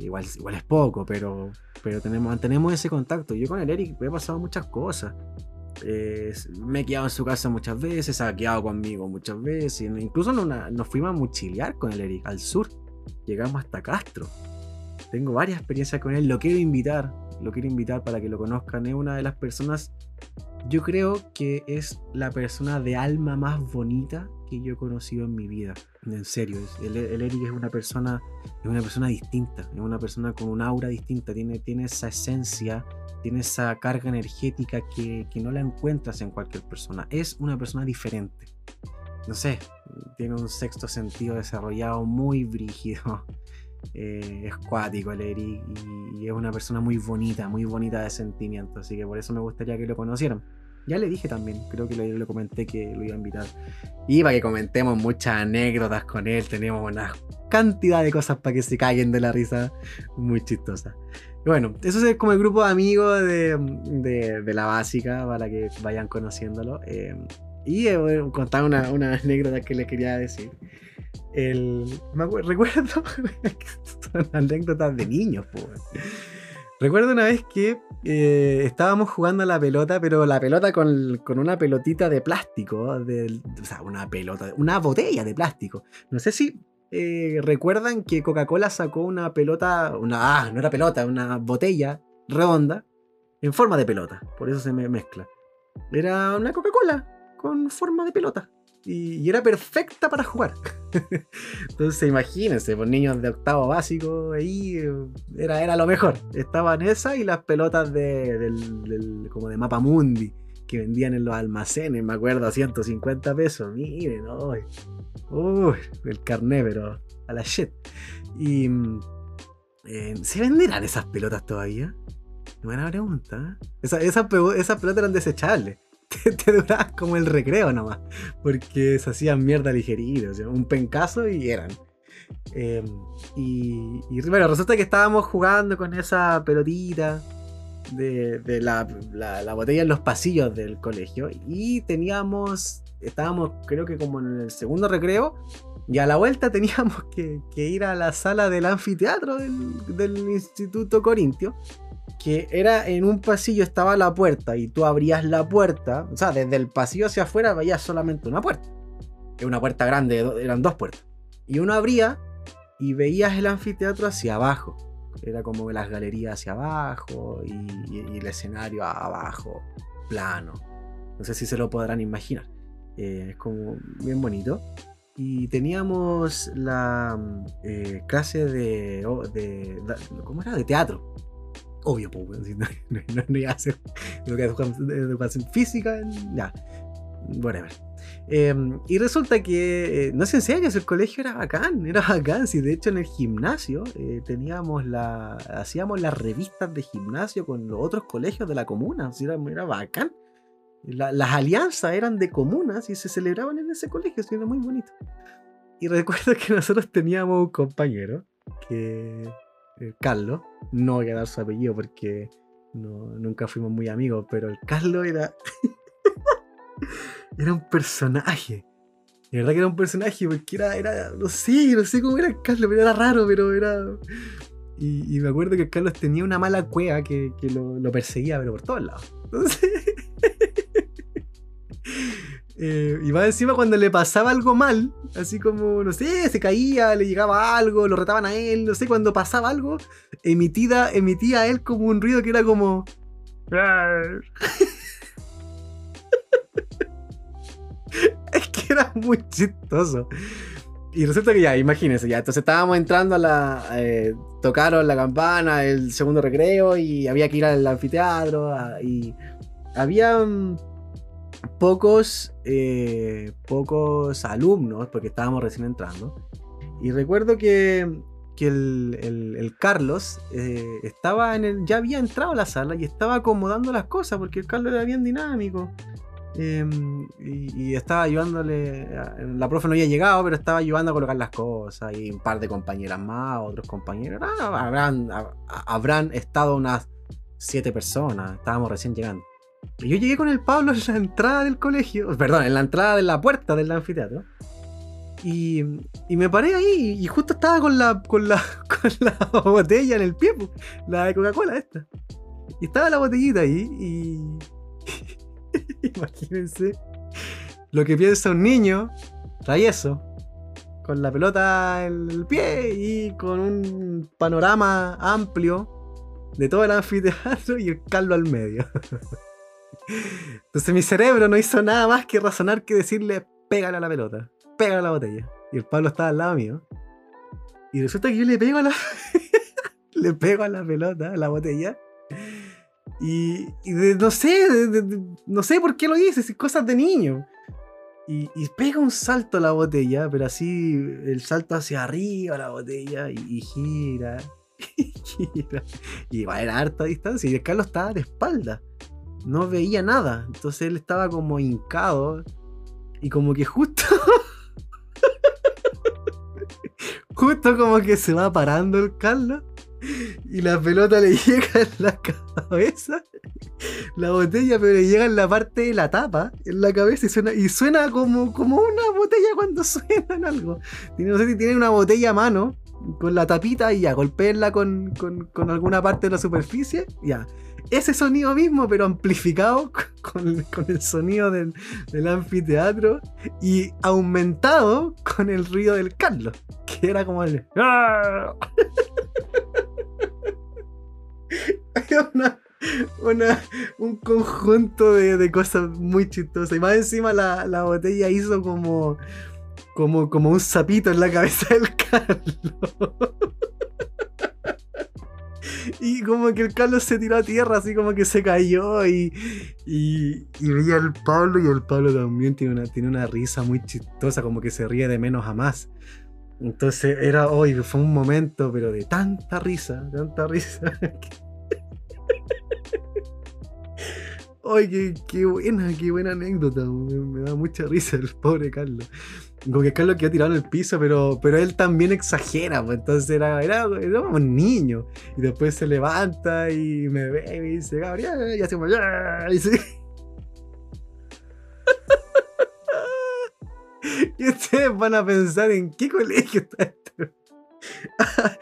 Igual, igual es poco, pero, pero tenemos, mantenemos ese contacto. Yo con el Eric he pasado muchas cosas. me he quedado en su casa muchas veces, se ha quedado conmigo muchas veces. Incluso nos fuimos a mochilear con el Eric al sur. llegamos hasta Castro. Tengo varias experiencias con él, lo quiero invitar, lo quiero invitar para que lo conozcan. Es una de las personas, yo creo que es la persona de alma más bonita que yo he conocido en mi vida. En serio, el, Eric es una persona, es una persona distinta, es una persona con un aura distinta, tiene, tiene esa esencia, tiene esa carga energética que, que no la encuentras en cualquier persona. Es una persona diferente. No sé, tiene un sexto sentido desarrollado muy [LAUGHS] brígido. Eh, es cuático el y, es una persona muy bonita, muy bonita de sentimiento. Así que por eso me gustaría que lo conocieran. Ya le dije también, creo que le, comenté que lo iba a invitar. Y para que comentemos muchas anécdotas con él, tenemos una cantidad de cosas para que se caigan de la risa muy chistosa. bueno, eso es como el grupo de amigos de, la básica para que vayan conociéndolo. Eh, y eh, contar una, una anécdota que le quería decir. El, me [LAUGHS] recuerdo, anécdotas de niños, Recuerdo una vez que eh, estábamos jugando a la pelota, pero la pelota con, una pelotita de plástico, o sea, una pelota, una botella de plástico. No sé si eh, recuerdan que Coca-Cola sacó una pelota, una, ah, no era pelota, una botella redonda en forma de pelota, por eso se me mezcla. Era una Coca-Cola con forma de pelota y, era perfecta para jugar. [LAUGHS] Entonces imagínense, por niños de octavo básico, ahí eh, era, era lo mejor. Estaban esas y las pelotas de, del, como de Mapa Mundi que vendían en los almacenes, me acuerdo, a 150 pesos. Miren, uy, el carné, pero a la shit. Y eh, ¿se venderán esas pelotas todavía? Buena pregunta. ¿eh? esas pelotas eran desechables. [LAUGHS] te, duraba como el recreo nomás, porque se hacían mierda ligerita, o sea, un pencazo y eran. Em, y, bueno, resulta que estábamos jugando con esa pelotita de, la, botella en los pasillos del colegio y teníamos, estábamos creo que como en el segundo recreo y a la vuelta [LAUGHS] teníamos que, ir a la sala del anfiteatro del, del Instituto Corintio que era en un pasillo estaba la puerta y tú abrías la puerta, o sea, desde el pasillo hacia afuera veías solamente una puerta. Era una puerta grande, eran dos puertas. Y uno abría y veías el anfiteatro hacia abajo. Era como las galerías hacia abajo y, el escenario abajo, plano. No sé si se lo podrán imaginar. Eh, es como bien bonito. Y teníamos la eh, clase de, de, ¿Cómo era? De teatro Obvio, pues, [LAUGHS] no, no, no, iba a hacer educación física, ya, whatever. Em, y resulta que, eh, no sé en serio, el colegio era bacán, era bacán. Si de hecho en el gimnasio eh, teníamos la, hacíamos las revistas de gimnasio con los otros colegios de la comuna, era, era bacán. las alianzas eran de comunas y se celebraban en ese colegio, era muy bonito. Y recuerdo que nosotros teníamos un compañero que eh, Carlos, no voy a dar su apellido porque nunca fuimos muy amigos, pero el Carlos era. [LAUGHS] era un personaje. De verdad que era un personaje, porque era, era, no sé, no sé cómo era el Carlos, pero era raro, pero era... Y, me acuerdo que Carlos tenía una mala cueva que, lo, lo, perseguía, pero por todos lados. [LAUGHS] Entonces, Eh, y más encima cuando le pasaba algo mal, así como, no sé, se caía, le llegaba algo, lo retaban a él, no sé, cuando pasaba algo, emitida, emitía a él como un ruido que era como... [LAUGHS] es que era muy chistoso. Y resulta que ya, imagínense, ya, entonces estábamos entrando a la... Eh, tocaron la campana, el segundo recreo, y había que ir al anfiteatro, y había mm, pocos, eh, pocos alumnos, porque estábamos recién entrando. Y recuerdo que, que el, Carlos eh, estaba en el, ya había entrado a la sala y estaba acomodando las cosas, porque el Carlos era bien dinámico. Em, y, estaba ayudándole. la profe no había llegado, pero estaba ayudando a colocar las cosas. Y un par de compañeras más, otros compañeros. Ah, habrán, habrán estado unas siete personas. Estábamos recién llegando. Yo llegué con el Pablo [LAUGHS] en la entrada del colegio, perdón, en la entrada de la puerta del anfiteatro. Y, y me paré ahí y justo estaba con la, con la, [LAUGHS] con la botella en el pie, la de Coca-Cola esta. Y estaba la botellita ahí y... [LAUGHS] Imagínense lo que piensa un niño travieso con la pelota en el pie y con un panorama amplio de todo el anfiteatro y el Carlos al medio. Entonces mi cerebro no hizo nada más que razonar que decirle, pégale a la pelota, pégale a la botella. Y el Pablo estaba al lado mío. Y resulta que yo le pego a la. [LAUGHS] le pego a la pelota, a la botella. Y, no sé, no sé por qué lo hice, cosas de niño. Y, pega un salto a la botella, pero así el salto hacia arriba la botella y, gira. [LAUGHS] Y gira. Y va a harta distancia. Y el Carlos estaba de espalda. No veía nada. Entonces él estaba como hincado. Y como que justo [LAUGHS] Justo como que se va parando el Carlos y la pelota le [LAUGHS] llega en la cabeza. La botella, pero le llega en la parte de la tapa, en la cabeza, y suena, y suena como, como una botella cuando [LAUGHS] suena en algo. No sé si tiene una botella a mano, con la tapita y ya, golpeenla con, con, alguna parte de la superficie, ya. Ese sonido mismo, pero amplificado [LAUGHS] con, el sonido del, anfiteatro y aumentado con el ruido del Carlos, que era como el. [LAUGHS] Una, un conjunto de, cosas muy chistosas. Y más encima la, la botella hizo como como, como un sapito en la cabeza del Carlos. [LAUGHS] y como que el Carlos se tiró a tierra, así como que se cayó y, y, veía al Pablo y el Pablo también tiene una, tiene una risa muy chistosa, como que se ríe de menos a más. Entonces era hoy, fue un momento, pero de tanta risa, tanta risa. [LAUGHS] Ay, qué, buena, qué buena anécdota. Me, da mucha risa el pobre Carlos. Como que Carlos quedó tirado en el piso, pero, pero él también exagera. Pues, entonces era, era, era un niño. Y después se levanta y me ve y dice, Gabriel, y hacemos, y sí. y ustedes van a pensar en qué colegio está esto. [LAUGHS]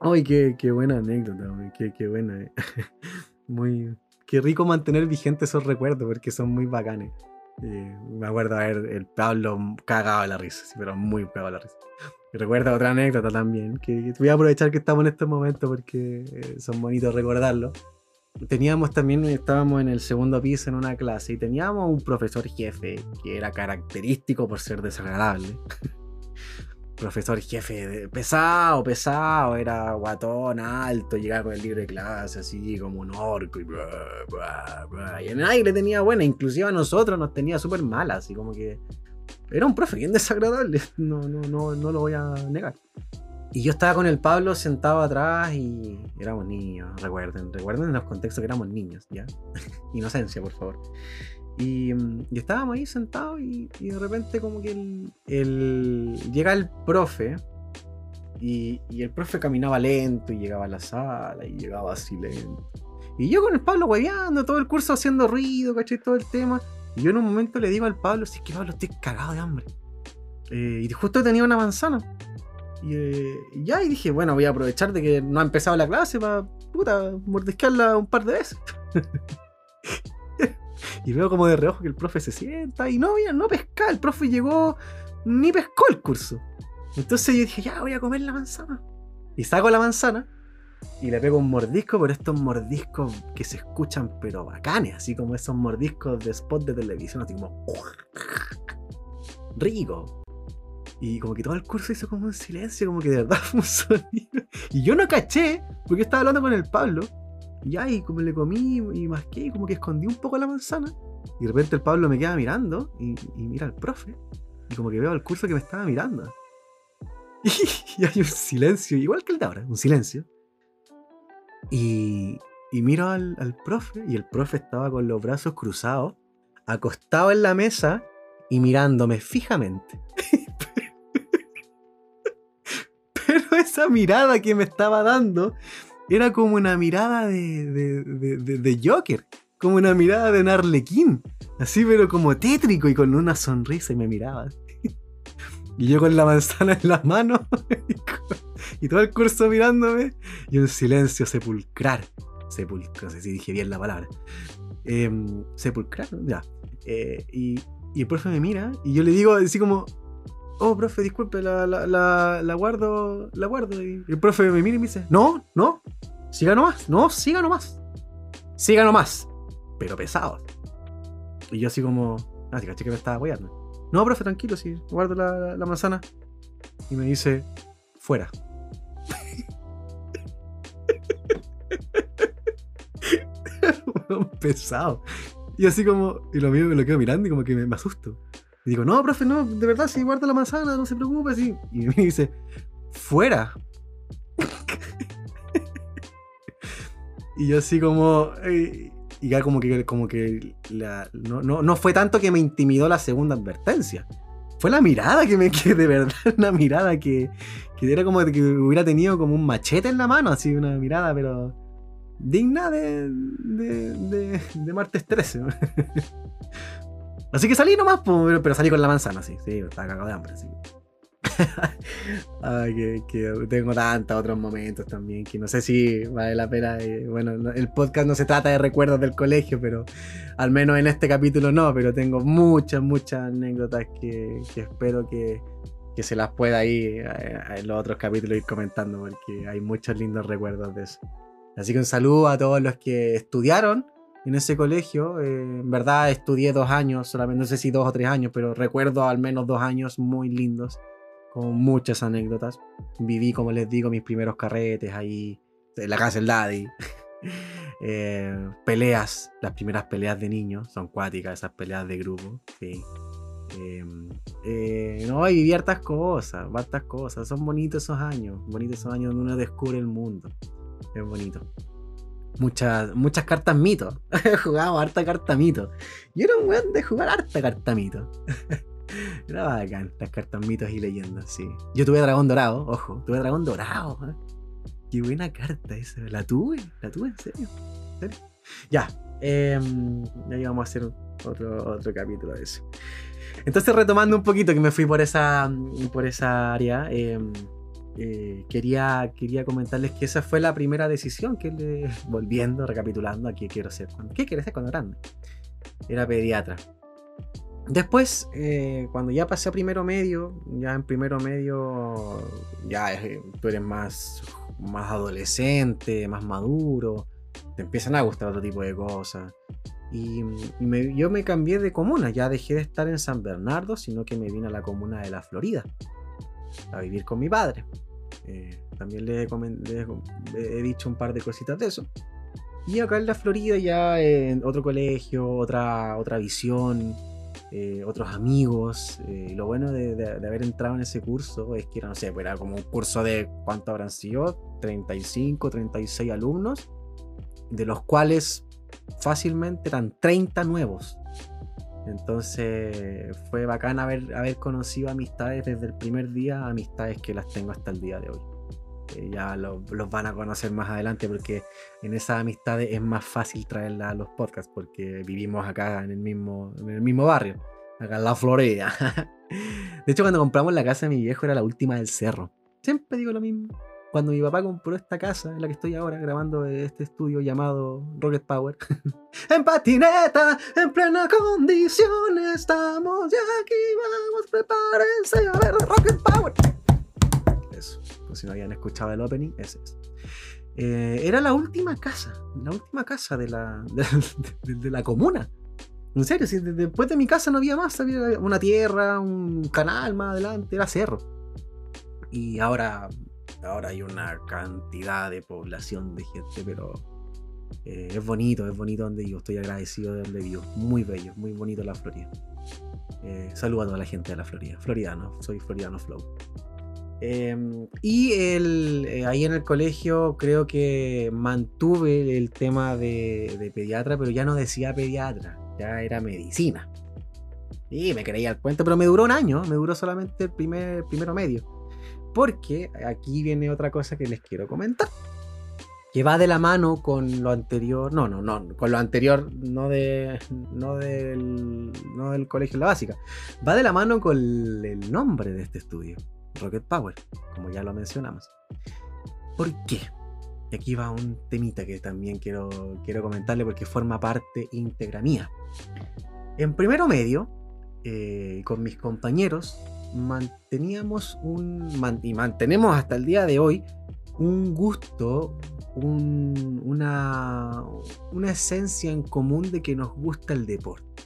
Ay, qué, qué buena anécdota, qué, qué buena. Eh. [LAUGHS] Muy, qué rico mantener vigentes esos recuerdos porque son muy bacanes. Eh, me acuerdo ver el Pablo cagado de la risa, pero muy cagado de la risa. Y recuerdo otra anécdota también, que, voy a aprovechar que estamos en este momento porque eh, son bonitos recordarlo. Teníamos también, estábamos en el segundo piso en una clase y teníamos un profesor jefe que era característico por ser desagradable. [LAUGHS] profesor jefe pesado, pesado, era guatón, alto, llegaba con el libro de clase así como un orco y bla, Y nadie le tenía buena, inclusive a nosotros nos tenía súper mal, así como que era un profe bien desagradable, [LAUGHS] no, no, no, no lo voy a negar. Y yo estaba con el Pablo sentado atrás y éramos niños, recuerden, recuerden en los contextos que éramos niños, ¿ya? [LAUGHS] Inocencia, por favor. Y, estábamos ahí sentados y, de repente como que el, llega el profe y, el profe caminaba lento y llegaba a la sala y llegaba así lento. Y yo con el Pablo hueveando, todo el curso haciendo ruido, ¿cachai? Todo el tema. Y yo en un momento le digo al Pablo, si es que Pablo estoy cagado de hambre. Eh, y justo tenía una manzana. Eh, y, ya, y dije, bueno, voy a aprovechar de que no ha empezado la clase para, puta, mordisquearla un par de veces. [LAUGHS] Y veo como de reojo que el profe se sienta y no, mira, no pesca, el profe llegó, ni pescó el curso. Entonces yo dije, ya voy a comer la manzana. Y saco la manzana y le pego un mordisco, pero estos mordiscos que se escuchan pero bacanes, así como esos mordiscos de spot de televisión, así como [LAUGHS] rico. Y como que todo el curso hizo como un silencio, como que de verdad fue un sonido. Y yo no caché, porque estaba hablando con el Pablo. Y ahí como le comí y masqué y como que escondí un poco la manzana. Y de repente el Pablo me queda mirando y, mira al profe. Y como que veo al curso que me estaba mirando. [LAUGHS] Y, hay un silencio, igual que el de ahora, un silencio. Y, y miro al, al profe y el profe estaba con los brazos cruzados, acostado en la mesa y mirándome fijamente. [LAUGHS] Pero esa mirada que me estaba dando era como una mirada de, de, Joker, como una mirada de un arlequín, así pero como tétrico y con una sonrisa y me miraba. Y yo con la manzana en las manos [LAUGHS] y todo el curso mirándome y un silencio sepulcral. Sepulcral, no sé si dije bien la palabra. Em, sepulcral, ya. Eh, y, y el profe me mira y yo le digo así como, oh, profe, disculpe, la, la, la, guardo, la guardo. Y el profe me mira y me dice, no, no, siga nomás, no, siga nomás. Siga nomás. Pero pesado. Y yo así como, ah, caché que me estaba apoyando. No, profe, tranquilo, sí, guardo la, la manzana. Y me dice, fuera. [LAUGHS] pesado. Y así como, y lo mío me lo quedo mirando y como que me, me asusto. Digo, no, profe, no, de verdad, sí, guarda la manzana, no se preocupe, sí. Y me dice, fuera. [LAUGHS] y yo así como, y ya como que, como que no, no, no, fue tanto que me intimidó la segunda advertencia. Fue la mirada que me [LAUGHS] quedé, de verdad, una mirada que, que era como que hubiera tenido como un machete en la mano, así, una mirada, pero digna de, de, de, de martes 13. [LAUGHS] Así que salí nomás, pero, salí con la manzana, sí, sí, estaba cagado de hambre, sí. [LAUGHS] Que, tengo tantos otros momentos también que no sé si vale la pena. Eh, bueno, el podcast no se trata de recuerdos del colegio, pero al menos en este capítulo no. Pero tengo muchas, muchas anécdotas que, espero que, que, se las pueda ir eh, en los otros capítulos ir comentando, porque hay muchos lindos recuerdos de eso. Así que un saludo a todos los que estudiaron en ese colegio. Eh, en verdad estudié dos años, solamente no sé si dos o tres años, pero recuerdo al menos dos años muy lindos, con muchas anécdotas. Viví, como les digo, mis primeros carretes ahí, en la casa del daddy. [LAUGHS] Eh, peleas, las primeras peleas de niños, son cuáticas esas peleas de grupo. Sí. Eh, no, y viví hartas cosas, hartas cosas. Son bonitos esos años, bonitos esos años donde uno descubre el mundo. Es bonito muchas, muchas cartas mito. [LAUGHS] Jugaba harta carta mito. Yo era un weón de jugar harta carta mito. [LAUGHS] era bacán, las cartas mitos y leyendas, sí. Yo tuve dragón dorado, ojo, tuve dragón dorado. ¿eh? Qué buena carta esa. La tuve, la tuve, en serio. Ya, em, ya íbamos a hacer otro, otro capítulo de eso. Entonces, retomando un poquito, que me fui por esa, por esa área. Eh, eh, quería, quería comentarles que esa fue la primera decisión que le, [LAUGHS] volviendo, recapitulando, aquí quiero ser ¿qué quieres ser cuando grande? Era pediatra. Después, eh, cuando ya pasé a primero medio, ya en primero medio, ya eh, tú eres más, más adolescente, más maduro, te empiezan a gustar otro tipo de cosas. Y, yo me cambié de comuna, ya dejé de estar en San Bernardo, sino que me vine a la comuna de la Florida a vivir con mi padre. Eh, también le, he dicho un par de cositas de eso. Y acá en la Florida ya en otro colegio, otra, otra visión, eh, otros amigos. Eh, lo bueno de, haber entrado en ese curso es que era, no sé, pues era como un curso de, ¿cuánto habrán sido? 35, 36 alumnos, de los cuales fácilmente eran 30 nuevos. Entonces fue bacán haber, haber conocido amistades desde el primer día, amistades que las tengo hasta el día de hoy. ya los van a conocer más adelante porque en esas amistades es más fácil traerlas a los podcasts porque vivimos acá en el mismo, en el mismo barrio, acá en la Florida. [LAUGHS] De hecho, cuando compramos la casa de mi viejo era la última del cerro. Siempre digo lo mismo cuando mi papá compró esta casa en la que estoy ahora grabando este estudio llamado Rocket Power. [LAUGHS] en patineta, en plena condición, estamos ya aquí, vamos, prepárense a ver Rocket Power. Eso, pues si no habían escuchado el opening, ese es. Eh, era la última casa, la última casa de la, [LAUGHS] de, la comuna. En serio, si después de mi casa no había más, había una tierra, un canal más adelante, era cerro. Y ahora ahora hay una cantidad de población de gente, pero eh, es bonito, es bonito donde yo estoy agradecido de donde vivo. Muy bello, muy bonito la Florida. Eh, saludo a toda la gente de la Florida. Floridano, soy Floridano Flow. Em, y el, eh, ahí en el colegio creo que mantuve el tema de, pediatra, pero ya no decía pediatra, ya era medicina. Y me creía el cuento, pero me duró un año, me duró solamente el primer, primero medio. Porque aquí viene otra cosa que les quiero comentar. Que va de la mano con lo anterior. No, no, no. Con lo anterior, no, de, no, del, no del colegio la básica. Va de la mano con el nombre de este estudio. Rocket Power. Como ya lo mencionamos. ¿Por qué? Y aquí va un temita que también quiero, quiero comentarle porque forma parte íntegra mía. En primero medio, eh, con mis compañeros, manteníamos un, y mantenemos hasta el día de hoy un gusto, una, una esencia en común de que nos gusta el deporte.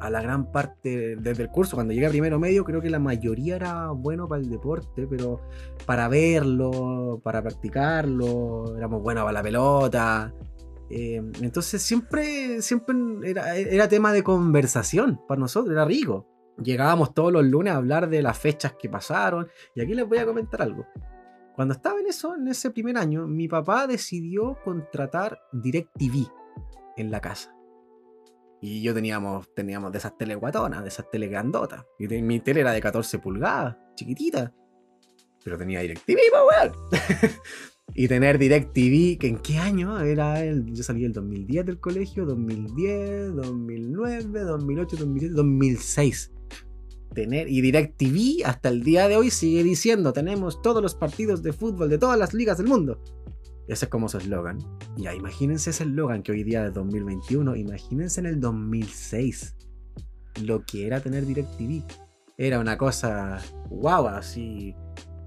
A la gran parte desde el curso, cuando llegué a primero medio, creo que la mayoría era bueno para el deporte, pero para verlo, para practicarlo, éramos buenos para la pelota. Eh, entonces siempre, siempre era, era tema de conversación para nosotros, era rico. Llegábamos todos los lunes a hablar de las fechas que pasaron. Y aquí les voy a comentar algo. Cuando estaba en eso, en ese primer año, mi papá decidió contratar DirecTV en la casa. Y yo teníamos, teníamos de esas tele guatonas, de esas tele grandotas. Y mi tele era de 14 pulgadas, chiquitita. Pero tenía DirecTV, weón. [LAUGHS] y tener DirecTV, que en qué año era el. Yo salí el 2010 del colegio, 2010, 2009, 2008, 2007, 2006 tener, y DirecTV hasta el día de hoy sigue diciendo, tenemos todos los partidos de fútbol de todas las ligas del mundo. Ese es como su eslogan. Ya, imagínense ese eslogan que hoy día es 2021, imagínense en el 2006 lo que era tener DirecTV. Era una cosa guau, así.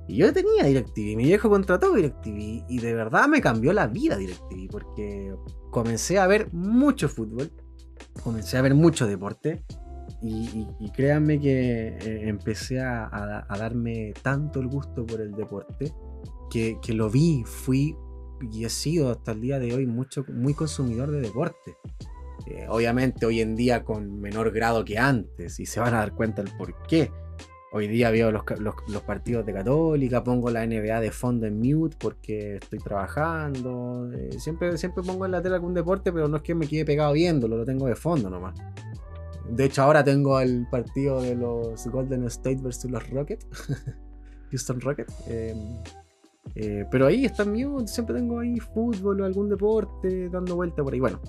Y yo tenía DirecTV, mi viejo contrató DirecTV y de verdad me cambió la vida DirecTV porque comencé a ver mucho fútbol, comencé a ver mucho deporte y, créanme que eh, empecé a, darme tanto el gusto por el deporte que, lo vi, fui y he sido hasta el día de hoy mucho, muy consumidor de deporte. Eh, obviamente hoy en día con menor grado que antes y se van a dar cuenta el por qué. Hoy día veo los, partidos de Católica, pongo la NBA de fondo en mute porque estoy trabajando. Eh, siempre, siempre pongo en la tele algún deporte, pero no es que me quede pegado viéndolo, lo tengo de fondo nomás. De hecho, ahora tengo el partido de los Golden State versus los Rockets. [LAUGHS] Houston Rockets. Em, eh, pero ahí está mío, siempre tengo ahí fútbol o algún deporte dando vuelta por ahí. Bueno,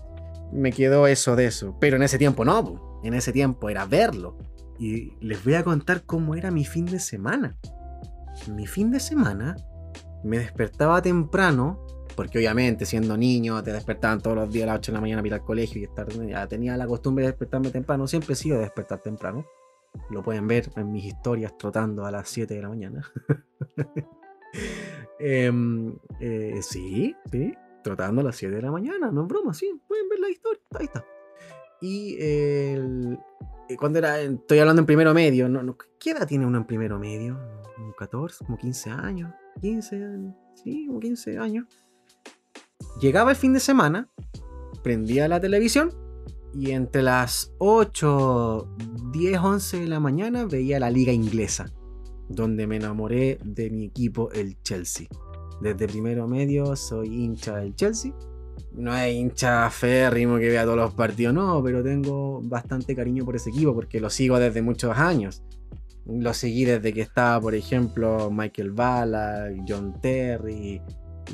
me quedó eso de eso. Pero en ese tiempo no, en ese tiempo era verlo. Y les voy a contar cómo era mi fin de semana. Mi fin de semana me despertaba temprano porque obviamente siendo niño te despertaban todos los días a las 8 de la mañana para ir al colegio y estar, ya tenía la costumbre de despertarme temprano, siempre he sido de despertar temprano. Lo pueden ver en mis historias trotando a las 7 de la mañana. [LAUGHS] Em, eh, sí, sí, trotando a las 7 de la mañana, no es broma, sí, pueden ver la historia, ahí está. Y eh, cuando era, estoy hablando en primero medio, no, ¿qué edad tiene uno en primero medio? ¿Como 14, como 15 años? 15 años, sí, como 15 años. Llegaba el fin de semana, prendía la televisión y entre las 8, 10, 11 de la mañana veía la liga inglesa, donde me enamoré de mi equipo, el Chelsea. Desde primero medio soy hincha del Chelsea. No es hincha férrimo que vea todos los partidos, no, pero tengo bastante cariño por ese equipo porque lo sigo desde muchos años. Lo seguí desde que estaba, por ejemplo, Michael Ballack, John Terry,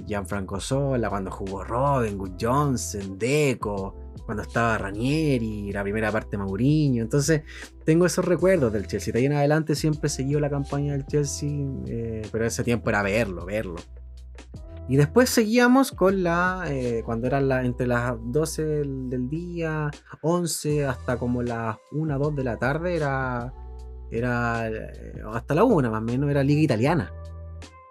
Gianfranco Sola, cuando jugó Robin, Good Johnson, Deco, cuando estaba Ranieri, la primera parte Mourinho. Entonces, tengo esos recuerdos del Chelsea. De ahí en adelante siempre seguido la campaña del Chelsea, eh, pero ese tiempo era verlo, verlo. Y después seguíamos con la, eh, cuando eran la, entre las 12 del, día, 11 hasta como las 1, 2 de la tarde, era, era eh, hasta la 1 más o menos, era Liga Italiana.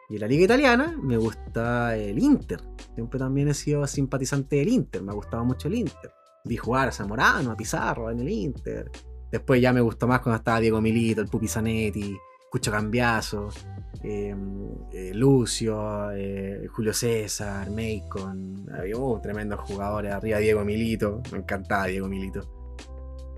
Y en la liga italiana me gusta el Inter. Siempre también he sido simpatizante del Inter, me ha gustado mucho el Inter. Vi jugar a Zamorano, a Pizarro en el Inter. Después ya me gustó más cuando estaba Diego Milito, el Pupi Zanetti, Cucho Cambiaso, em, eh, Lucio, eh, Julio César, Macon. Había uh, tremendos jugadores. Arriba Diego Milito, me encantaba Diego Milito.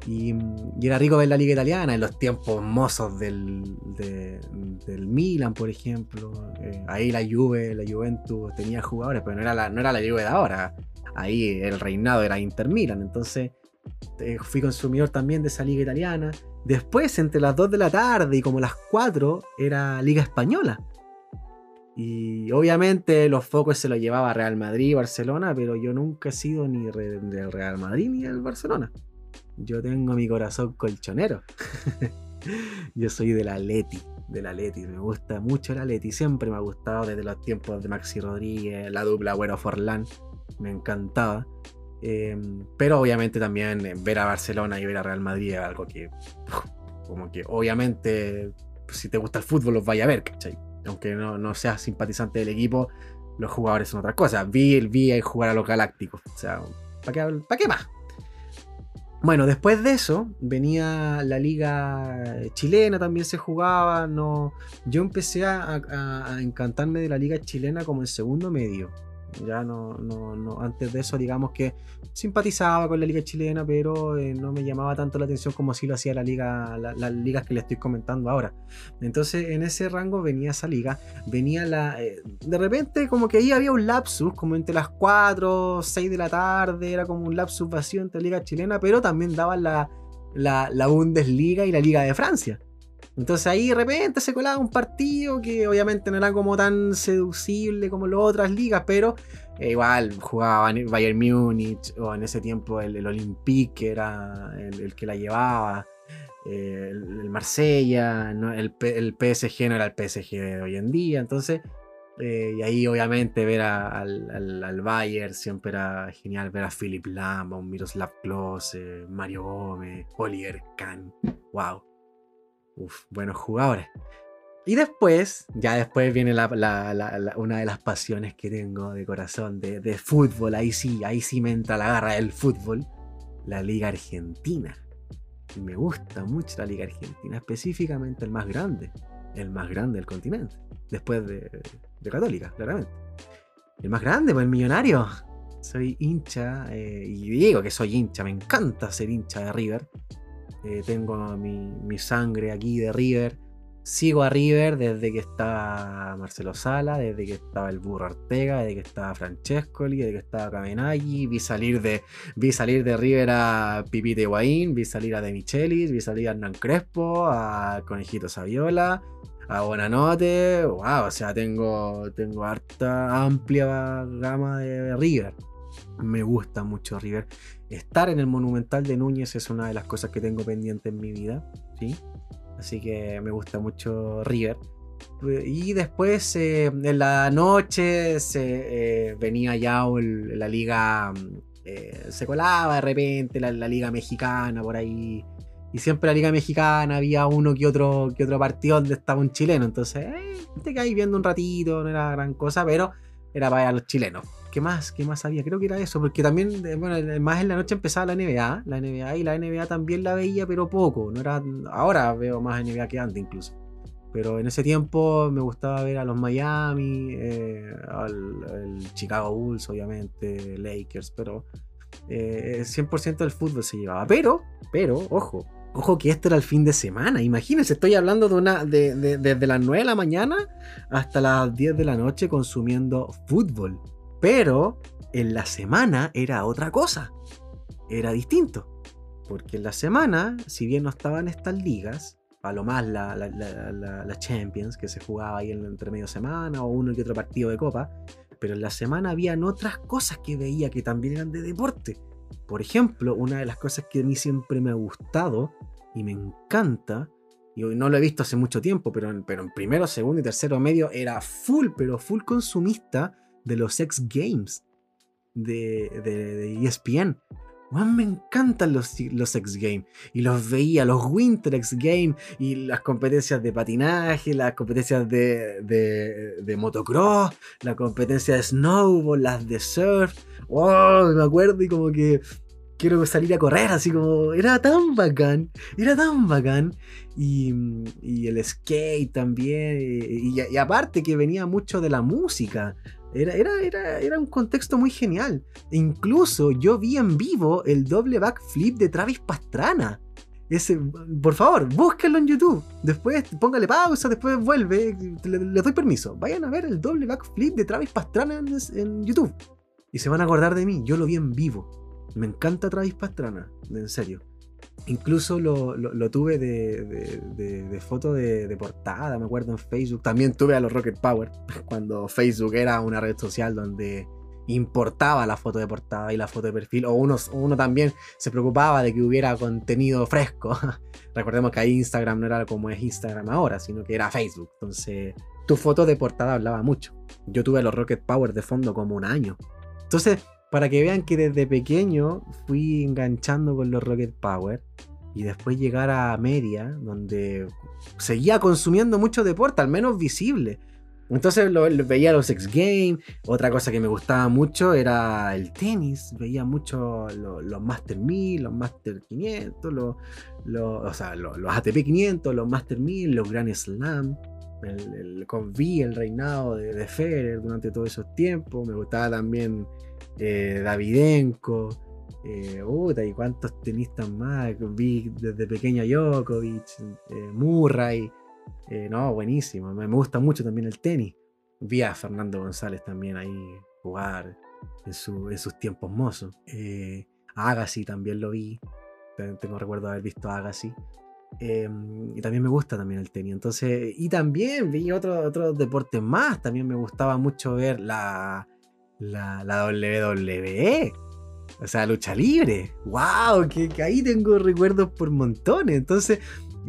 Y, era rico ver la liga italiana en los tiempos mozos del, del Milan, por ejemplo. Eh, ahí la Juve, la Juventus tenía jugadores, pero no era, la, no era la Juve de ahora. Ahí el reinado era Inter Milan. Entonces eh, fui consumidor también de esa liga italiana. Después, entre las 2 de la tarde y como las 4, era Liga Española. Y obviamente los focos se los llevaba Real Madrid y Barcelona, pero yo nunca he sido ni del Real Madrid ni del Barcelona. Yo tengo mi corazón colchonero. [LAUGHS] Yo soy de la Leti, de la Leti. Me gusta mucho la Leti. Siempre me ha gustado desde los tiempos de Maxi Rodríguez, la dupla Bueno Forlán. Me encantaba. Em, pero obviamente también ver a Barcelona y ver a Real Madrid es algo que, como que obviamente si te gusta el fútbol, los vaya a ver, ¿cachai? Aunque no, no seas simpatizante del equipo, los jugadores son otra cosa. Vi, vi jugar a los Galácticos. O sea, ¿para qué, ¿para qué más? Bueno, después de eso venía la liga chilena, también se jugaba. No, yo empecé a, a encantarme de la liga chilena como en segundo medio. Ya no, no, no, antes de eso, digamos que simpatizaba con la liga chilena, pero eh, no me llamaba tanto la atención como si lo hacía la liga, las ligas que le estoy comentando ahora. Entonces, en ese rango venía esa liga, venía la. Eh, de repente, como que ahí había un lapsus, como entre las 4, 6 de la tarde, era como un lapsus vacío entre la liga chilena, pero también daban la, la, la Bundesliga y la Liga de Francia. Entonces ahí de repente se colaba un partido que obviamente no era como tan seducible como las otras ligas, pero eh, igual jugaba Bayern Múnich o en ese tiempo el, Olympique, que era el, que la llevaba, eh, el, Marsella, el, el, PSG no era el PSG de hoy en día, entonces... Eh, y ahí obviamente ver al, al, Bayern siempre era genial ver a Philip Lam, a un Miroslav Klose, Mario Gómez, Oliver Kahn. ¡Wow! Uf, buenos jugadores. Y después, ya después viene una de las pasiones que tengo de corazón, de, fútbol. Ahí sí, ahí sí me entra la garra del fútbol. La Liga Argentina. Y me gusta mucho la Liga Argentina, específicamente el más grande. El más grande del continente. Después de, Católica, claramente. El más grande, pues el millonario. Soy hincha, eh, y digo que soy hincha, me encanta ser hincha de River. Eh, tengo mi, sangre aquí de River. Sigo a River desde que estaba Marcelo Sala, desde que estaba el Burro Ortega, desde que estaba Francescoli, desde que estaba Camenaggi. Vi salir de, vi salir de River a Pipite Higuaín, vi salir a De Michelis, vi salir a Hernán Crespo, a Conejito Saviola, a Buenanote. Wow, o sea, tengo, tengo harta, amplia gama de River. Me gusta mucho River estar en el Monumental de Núñez es una de las cosas que tengo pendiente en mi vida, ¿sí? Así que me gusta mucho River. Y después eh, en la noche eh, venía ya la liga, eh, se colaba de repente la, liga mexicana por ahí. Y siempre la liga mexicana había uno que otro, que otro partido donde estaba un chileno. Entonces, te caí viendo un ratito, no era gran cosa, pero era para los chilenos. ¿Qué más? ¿Qué más había? Creo que era eso, porque también, eh, bueno, más en la noche empezaba la NBA, la NBA y la NBA también la veía, pero poco. No era, ahora veo más NBA que antes incluso. Pero en ese tiempo me gustaba ver a los Miami, eh, al, Chicago Bulls, obviamente, Lakers, pero 100% eh, del fútbol se llevaba. Pero, pero, ojo, ojo que este era el fin de semana. Imagínense, estoy hablando de una de, desde las 9 de la mañana hasta las 10 de la noche consumiendo fútbol. Pero en la semana era otra cosa. Era distinto. Porque en la semana, si bien no estaban estas ligas, a lo más la, la, Champions, que se jugaba ahí en entre medio semana, o uno y otro partido de copa, pero en la semana habían otras cosas que veía que también eran de deporte. Por ejemplo, una de las cosas que a mí siempre me ha gustado y me encanta, y no lo he visto hace mucho tiempo, pero, pero en primero, segundo y tercero medio era full, pero full consumista de los X Games de, de, ESPN. me encantan los, los X Games. Y los veía, los Winter X Games. Y las competencias de patinaje, las competencias de, de, motocross, la competencia de snowboard, las de surf. ¡Oh! Me acuerdo y como que quiero salir a correr, así como, era tan bacán, era tan bacán. Y, y el skate también. Y, aparte que venía mucho de la música. Era, era, era, un contexto muy genial. incluso yo vi en vivo el doble backflip de Travis Pastrana. Ese, por favor, búsquenlo en YouTube. Después póngale pausa, después vuelve. Le, doy permiso. Vayan a ver el doble backflip de Travis Pastrana en, YouTube. Y se van a acordar de mí. Yo lo vi en vivo. Me encanta Travis Pastrana, en serio. Incluso lo, tuve de, foto de, portada, me acuerdo en Facebook. También tuve a los Rocket Power, [LAUGHS] cuando Facebook era una red social donde importaba la foto de portada y la foto de perfil. O uno, uno también se preocupaba de que hubiera contenido fresco. [LAUGHS] Recordemos que ahí Instagram no era como es Instagram ahora, sino que era Facebook. Entonces, tu foto de portada hablaba mucho. Yo tuve a los Rocket Power de fondo como un año. Entonces, para que vean que desde pequeño fui enganchando con los Rocket Power y después llegar a media, donde seguía consumiendo mucho deporte, al menos visible. Entonces lo, veía los X Games. Otra cosa que me gustaba mucho era el tenis. Veía mucho los Master 1000, los Master 500, los, o sea, los, ATP 500, los Master 1000, los Grand Slam. El, V, el reinado de, de, Federer durante todos esos tiempos. Me gustaba también eh, Davidenko. Eh, y cuántos tenistas más. Vi desde pequeño Djokovic, eh, Murray. Eh, no, buenísimo. Me, gusta mucho también el tenis. Vi a Fernando González también ahí jugar en, sus tiempos mozos. Eh, Agassi también lo vi. Tengo recuerdo de haber visto a Agassi. Em, y también me gusta también el tenis. Entonces, y también vi otros otro deportes más. También me gustaba mucho ver la, la, WWE. O sea, lucha libre. ¡Wow! Que, ahí tengo recuerdos por montones. Entonces,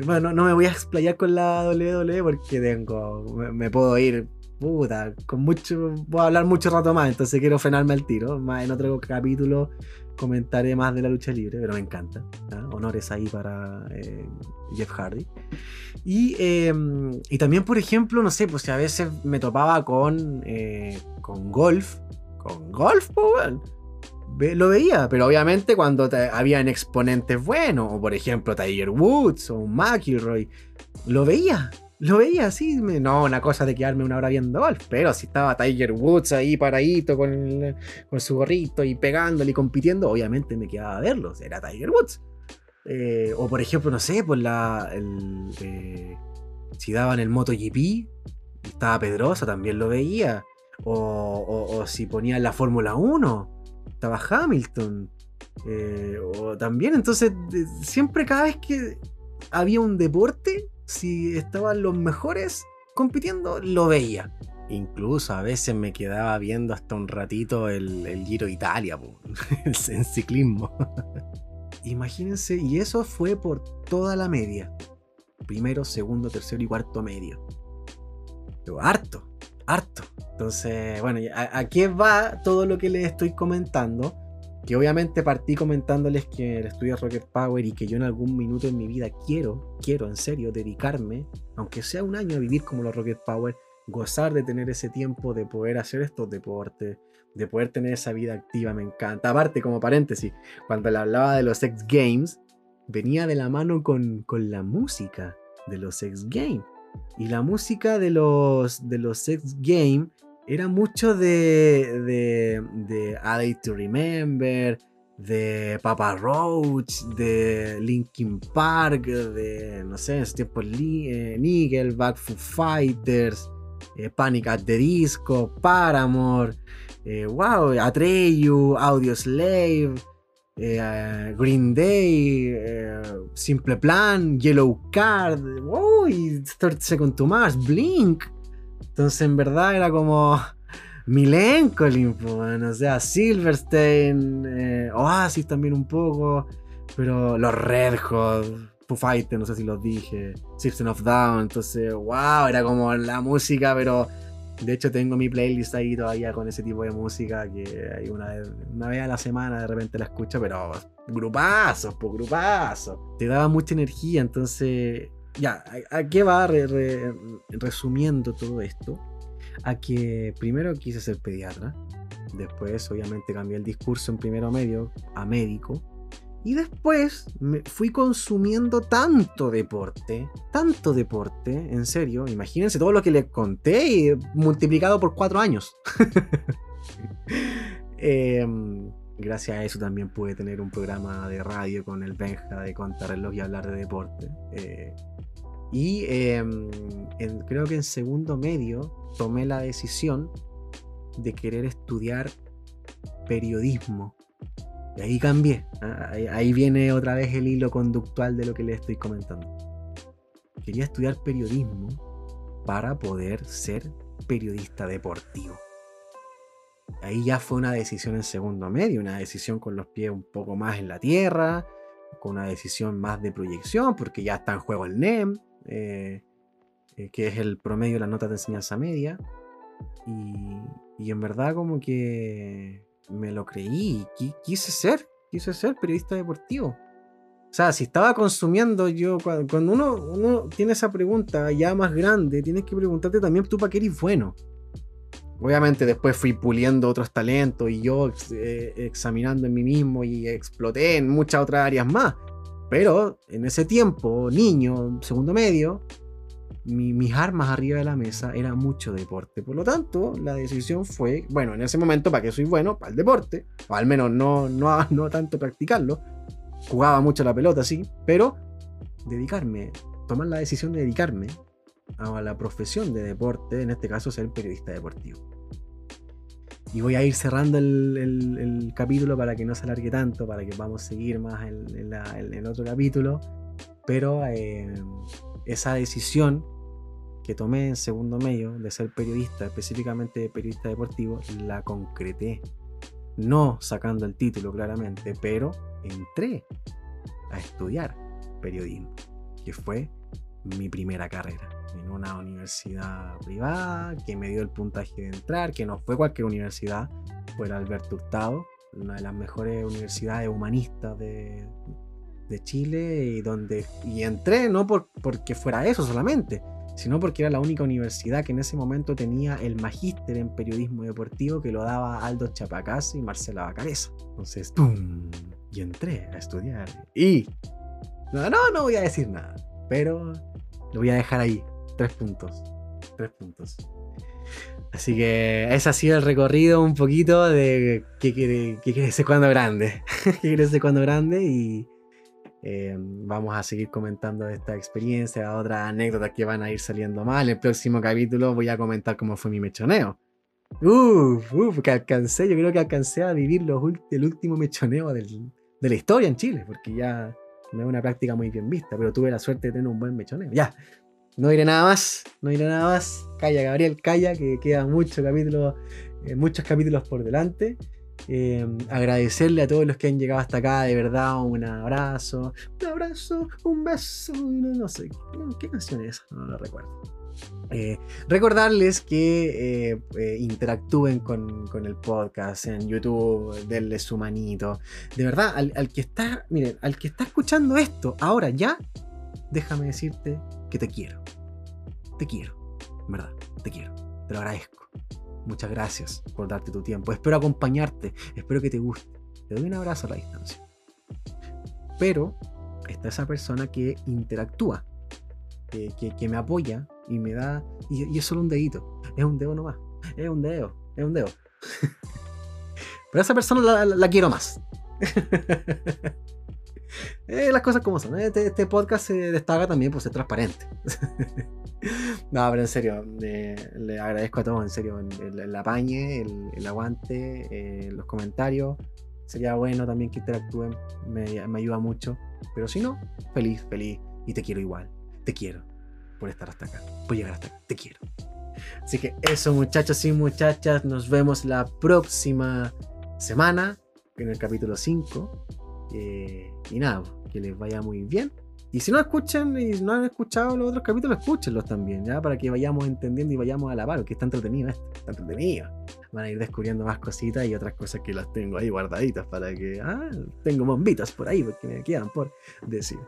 bueno, no me voy a explayar con la WWE porque tengo. Me, puedo ir. Puta, con mucho. Voy a hablar mucho rato más, entonces quiero frenarme al tiro. Más en otro capítulo comentaré más de la lucha libre, pero me encanta. Honores ahí para eh, Jeff Hardy. Y, em, y, también, por ejemplo, no sé, pues si a veces me topaba con, eh, con golf. Golf, pues, lo veía, pero obviamente cuando habían exponentes buenos, o por ejemplo Tiger Woods o un McIlroy, lo veía, lo veía así, no una cosa de quedarme una hora viendo golf, pero si estaba Tiger Woods ahí paradito con, su gorrito y pegándole y compitiendo, obviamente me quedaba a verlo, era Tiger Woods. Eh, o por ejemplo, no sé, pues la, eh, si daban el MotoGP, estaba Pedrosa, también lo veía. O, si ponían la Fórmula 1 estaba Hamilton. Eh, o también, entonces, siempre cada vez que había un deporte, si estaban los mejores compitiendo, lo veía. Incluso a veces me quedaba viendo hasta un ratito el, Giro Italia, [LAUGHS] en ciclismo. [LAUGHS] Imagínense, y eso fue por toda la media. Primero, segundo, tercero y cuarto medio. Pero harto harto. Entonces, bueno, ¿a, qué va todo lo que les estoy comentando? Que obviamente partí comentándoles que el estudio Rocket Power y que yo en algún minuto en mi vida quiero, quiero en serio dedicarme, aunque sea un año a vivir como los Rocket Power, gozar de tener ese tiempo de poder hacer estos deportes, de poder tener esa vida activa, me encanta. Aparte, como paréntesis, cuando le hablaba de los X Games, venía de la mano con, con la música de los X Games. Y la música de los, de los Sex Game era mucho de, de, A Day to Remember, de Papa Roach, de Linkin Park, de, no sé, en tiempo eh, Foo Fighters, eh, Panic at the Disco, Paramore, eh, wow, Atreyu, Audio Slave, eh, Green Day, eh, Simple Plan, Yellow Card, y 30 Seconds to Mars, Blink. Entonces, en verdad era como [LAUGHS] Milencolin, o sea, Silverstein, eh, Oasis también un poco, pero los Red Hot, Foo Fighters, no sé si los dije, System of Down, entonces, wow, era como la música, pero de hecho, tengo mi playlist ahí todavía con ese tipo de música que hay una una vez a la semana de repente la escucho, pero grupazos, pues grupazos. Te daba mucha energía, entonces, ya, ¿a, qué va resumiendo todo esto? A que primero quise ser pediatra, después obviamente cambié el discurso en primero medio a médico, y después me fui consumiendo tanto deporte, tanto deporte, en serio, imagínense todo lo que les conté multiplicado por cuatro años. [LAUGHS] Em, gracias a eso también pude tener un programa de radio con el Benja de reloj y hablar de deporte. Eh, y em, creo que en segundo medio tomé la decisión de querer estudiar periodismo y ahí cambié. Ah, ahí, viene otra vez el hilo conductual de lo que les estoy comentando. Quería estudiar periodismo para poder ser periodista deportivo. Ahí ya fue una decisión en segundo medio, una decisión con los pies un poco más en la tierra, con una decisión más de proyección, porque ya está en juego el NEM, eh, eh, que es el promedio de las notas de enseñanza media. y en verdad como que me lo creí, quise ser, quise ser periodista deportivo. O sea, si estaba consumiendo yo, cuando uno, tiene esa pregunta ya más grande, tienes que preguntarte también tú para qué eres bueno. Obviamente después fui puliendo otros talentos y yo eh, examinando en mí mismo y exploté en muchas otras áreas más. Pero en ese tiempo, niño, segundo medio, mis armas arriba de la mesa era mucho deporte. Por lo tanto, la decisión fue, bueno, en ese momento, ¿para qué soy bueno? Para el deporte. O al menos no, no, [LAUGHS] no tanto practicarlo. Jugaba mucho la pelota, sí. Pero dedicarme, tomar la decisión de dedicarme a la profesión de deporte, en este caso ser periodista deportivo. Y voy a ir cerrando el, capítulo para que no se alargue tanto, para que vamos a seguir más en, el otro capítulo. Pero eh, esa decisión que tomé en segundo medio de ser periodista, específicamente periodista deportivo, la concreté. No sacando el título claramente, pero entré a estudiar periodismo, que fue mi primera carrera en una universidad privada que me dio el puntaje de entrar, que no fue cualquier universidad, fue el Alberto Hurtado, una de las mejores universidades humanistas de, de Chile y donde y entré no por, porque fuera eso solamente, sino porque era la única universidad que en ese momento tenía el magíster en periodismo deportivo que lo daba Aldo Chapacaz y Marcela Bacareza. Entonces, ¡pum! Y entré a estudiar. Y... No, no, no voy a decir nada, pero lo voy a dejar ahí. Tres puntos. Tres puntos. Así que ese ha sido el recorrido un poquito de qué quiere, cuando grande. [LAUGHS] qué quiere ser cuando grande y eh, vamos a seguir comentando esta experiencia, otras anécdotas que van a ir saliendo mal. El próximo capítulo voy a comentar cómo fue mi mechoneo. Uf, uf, que alcancé, yo creo que alcancé a vivir los, el último mechoneo de la historia en Chile, porque ya no es una práctica muy bien vista, pero tuve la suerte de tener un buen mechoneo. Ya, no diré nada más, no diré nada más. Calla, Gabriel, calla, que quedan muchos capítulos, eh, muchos capítulos por delante. Eh, agradecerle a todos los que han llegado hasta acá, de verdad, un abrazo, un abrazo, un beso, no, sé, ¿qué canción es? No lo recuerdo. Eh, recordarles que interactúen con, el podcast en YouTube, denle su manito. De verdad, al, al, que está, miren, al que está escuchando esto ahora ya, déjame decirte que te quiero. Te quiero, verdad, te quiero. Te lo agradezco. Muchas gracias por darte tu tiempo. Espero acompañarte, espero que te guste. Te doy un abrazo a la distancia. Pero está esa persona que interactúa, que, me apoya y me da. Y, es solo un dedito. Es un dedo nomás. Es un dedo. Es un dedo. [LAUGHS] Pero esa persona la, quiero más. [LAUGHS] Eh, las cosas como son. Este, este, podcast se destaca también por ser transparente. [LAUGHS] no, pero en serio, le agradezco a todos, en serio, el, apañe, el, aguante, eh, los comentarios. Sería bueno también que interactúen, me, me ayuda mucho. Pero si no, feliz, feliz. Y te quiero igual. Te quiero por estar hasta acá, por llegar hasta acá. Te quiero. Así que eso, muchachos y muchachas, nos vemos la próxima semana en el capítulo 5. Eh, y nada, que les vaya muy bien. Y si no escuchan y no han escuchado los otros capítulos, escúchenlos también, ¿ya? Para que vayamos entendiendo y vayamos a la par, que está entretenido esto, está entretenido. Van a ir descubriendo más cositas y otras cosas que las tengo ahí guardaditas para que, ah, tengo bombitas por ahí, porque me quedan por decir.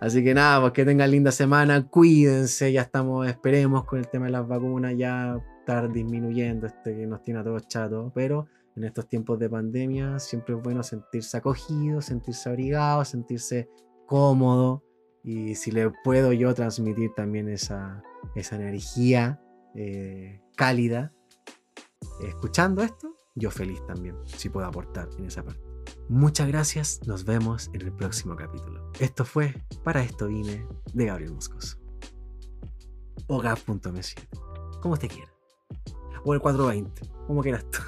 Así que nada, pues que tengan linda semana, cuídense, ya estamos, esperemos con el tema de las vacunas, ya estar disminuyendo este que nos tiene a todos chatos, pero en estos tiempos de pandemia siempre es bueno sentirse acogido, sentirse abrigado, sentirse cómodo. Y si le puedo yo transmitir también esa, esa energía eh, cálida, escuchando esto, yo feliz también, si puedo aportar en esa parte. Muchas gracias, nos vemos en el próximo capítulo. Esto fue Para esto vine de Gabriel Moscoso. O gap.me7, como te quiera. O el 420, como quieras [LAUGHS] tú.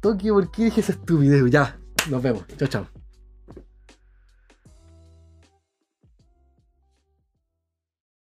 Tokio, ¿por qué dije esa estupidez? Ya, nos vemos. Chao, chao.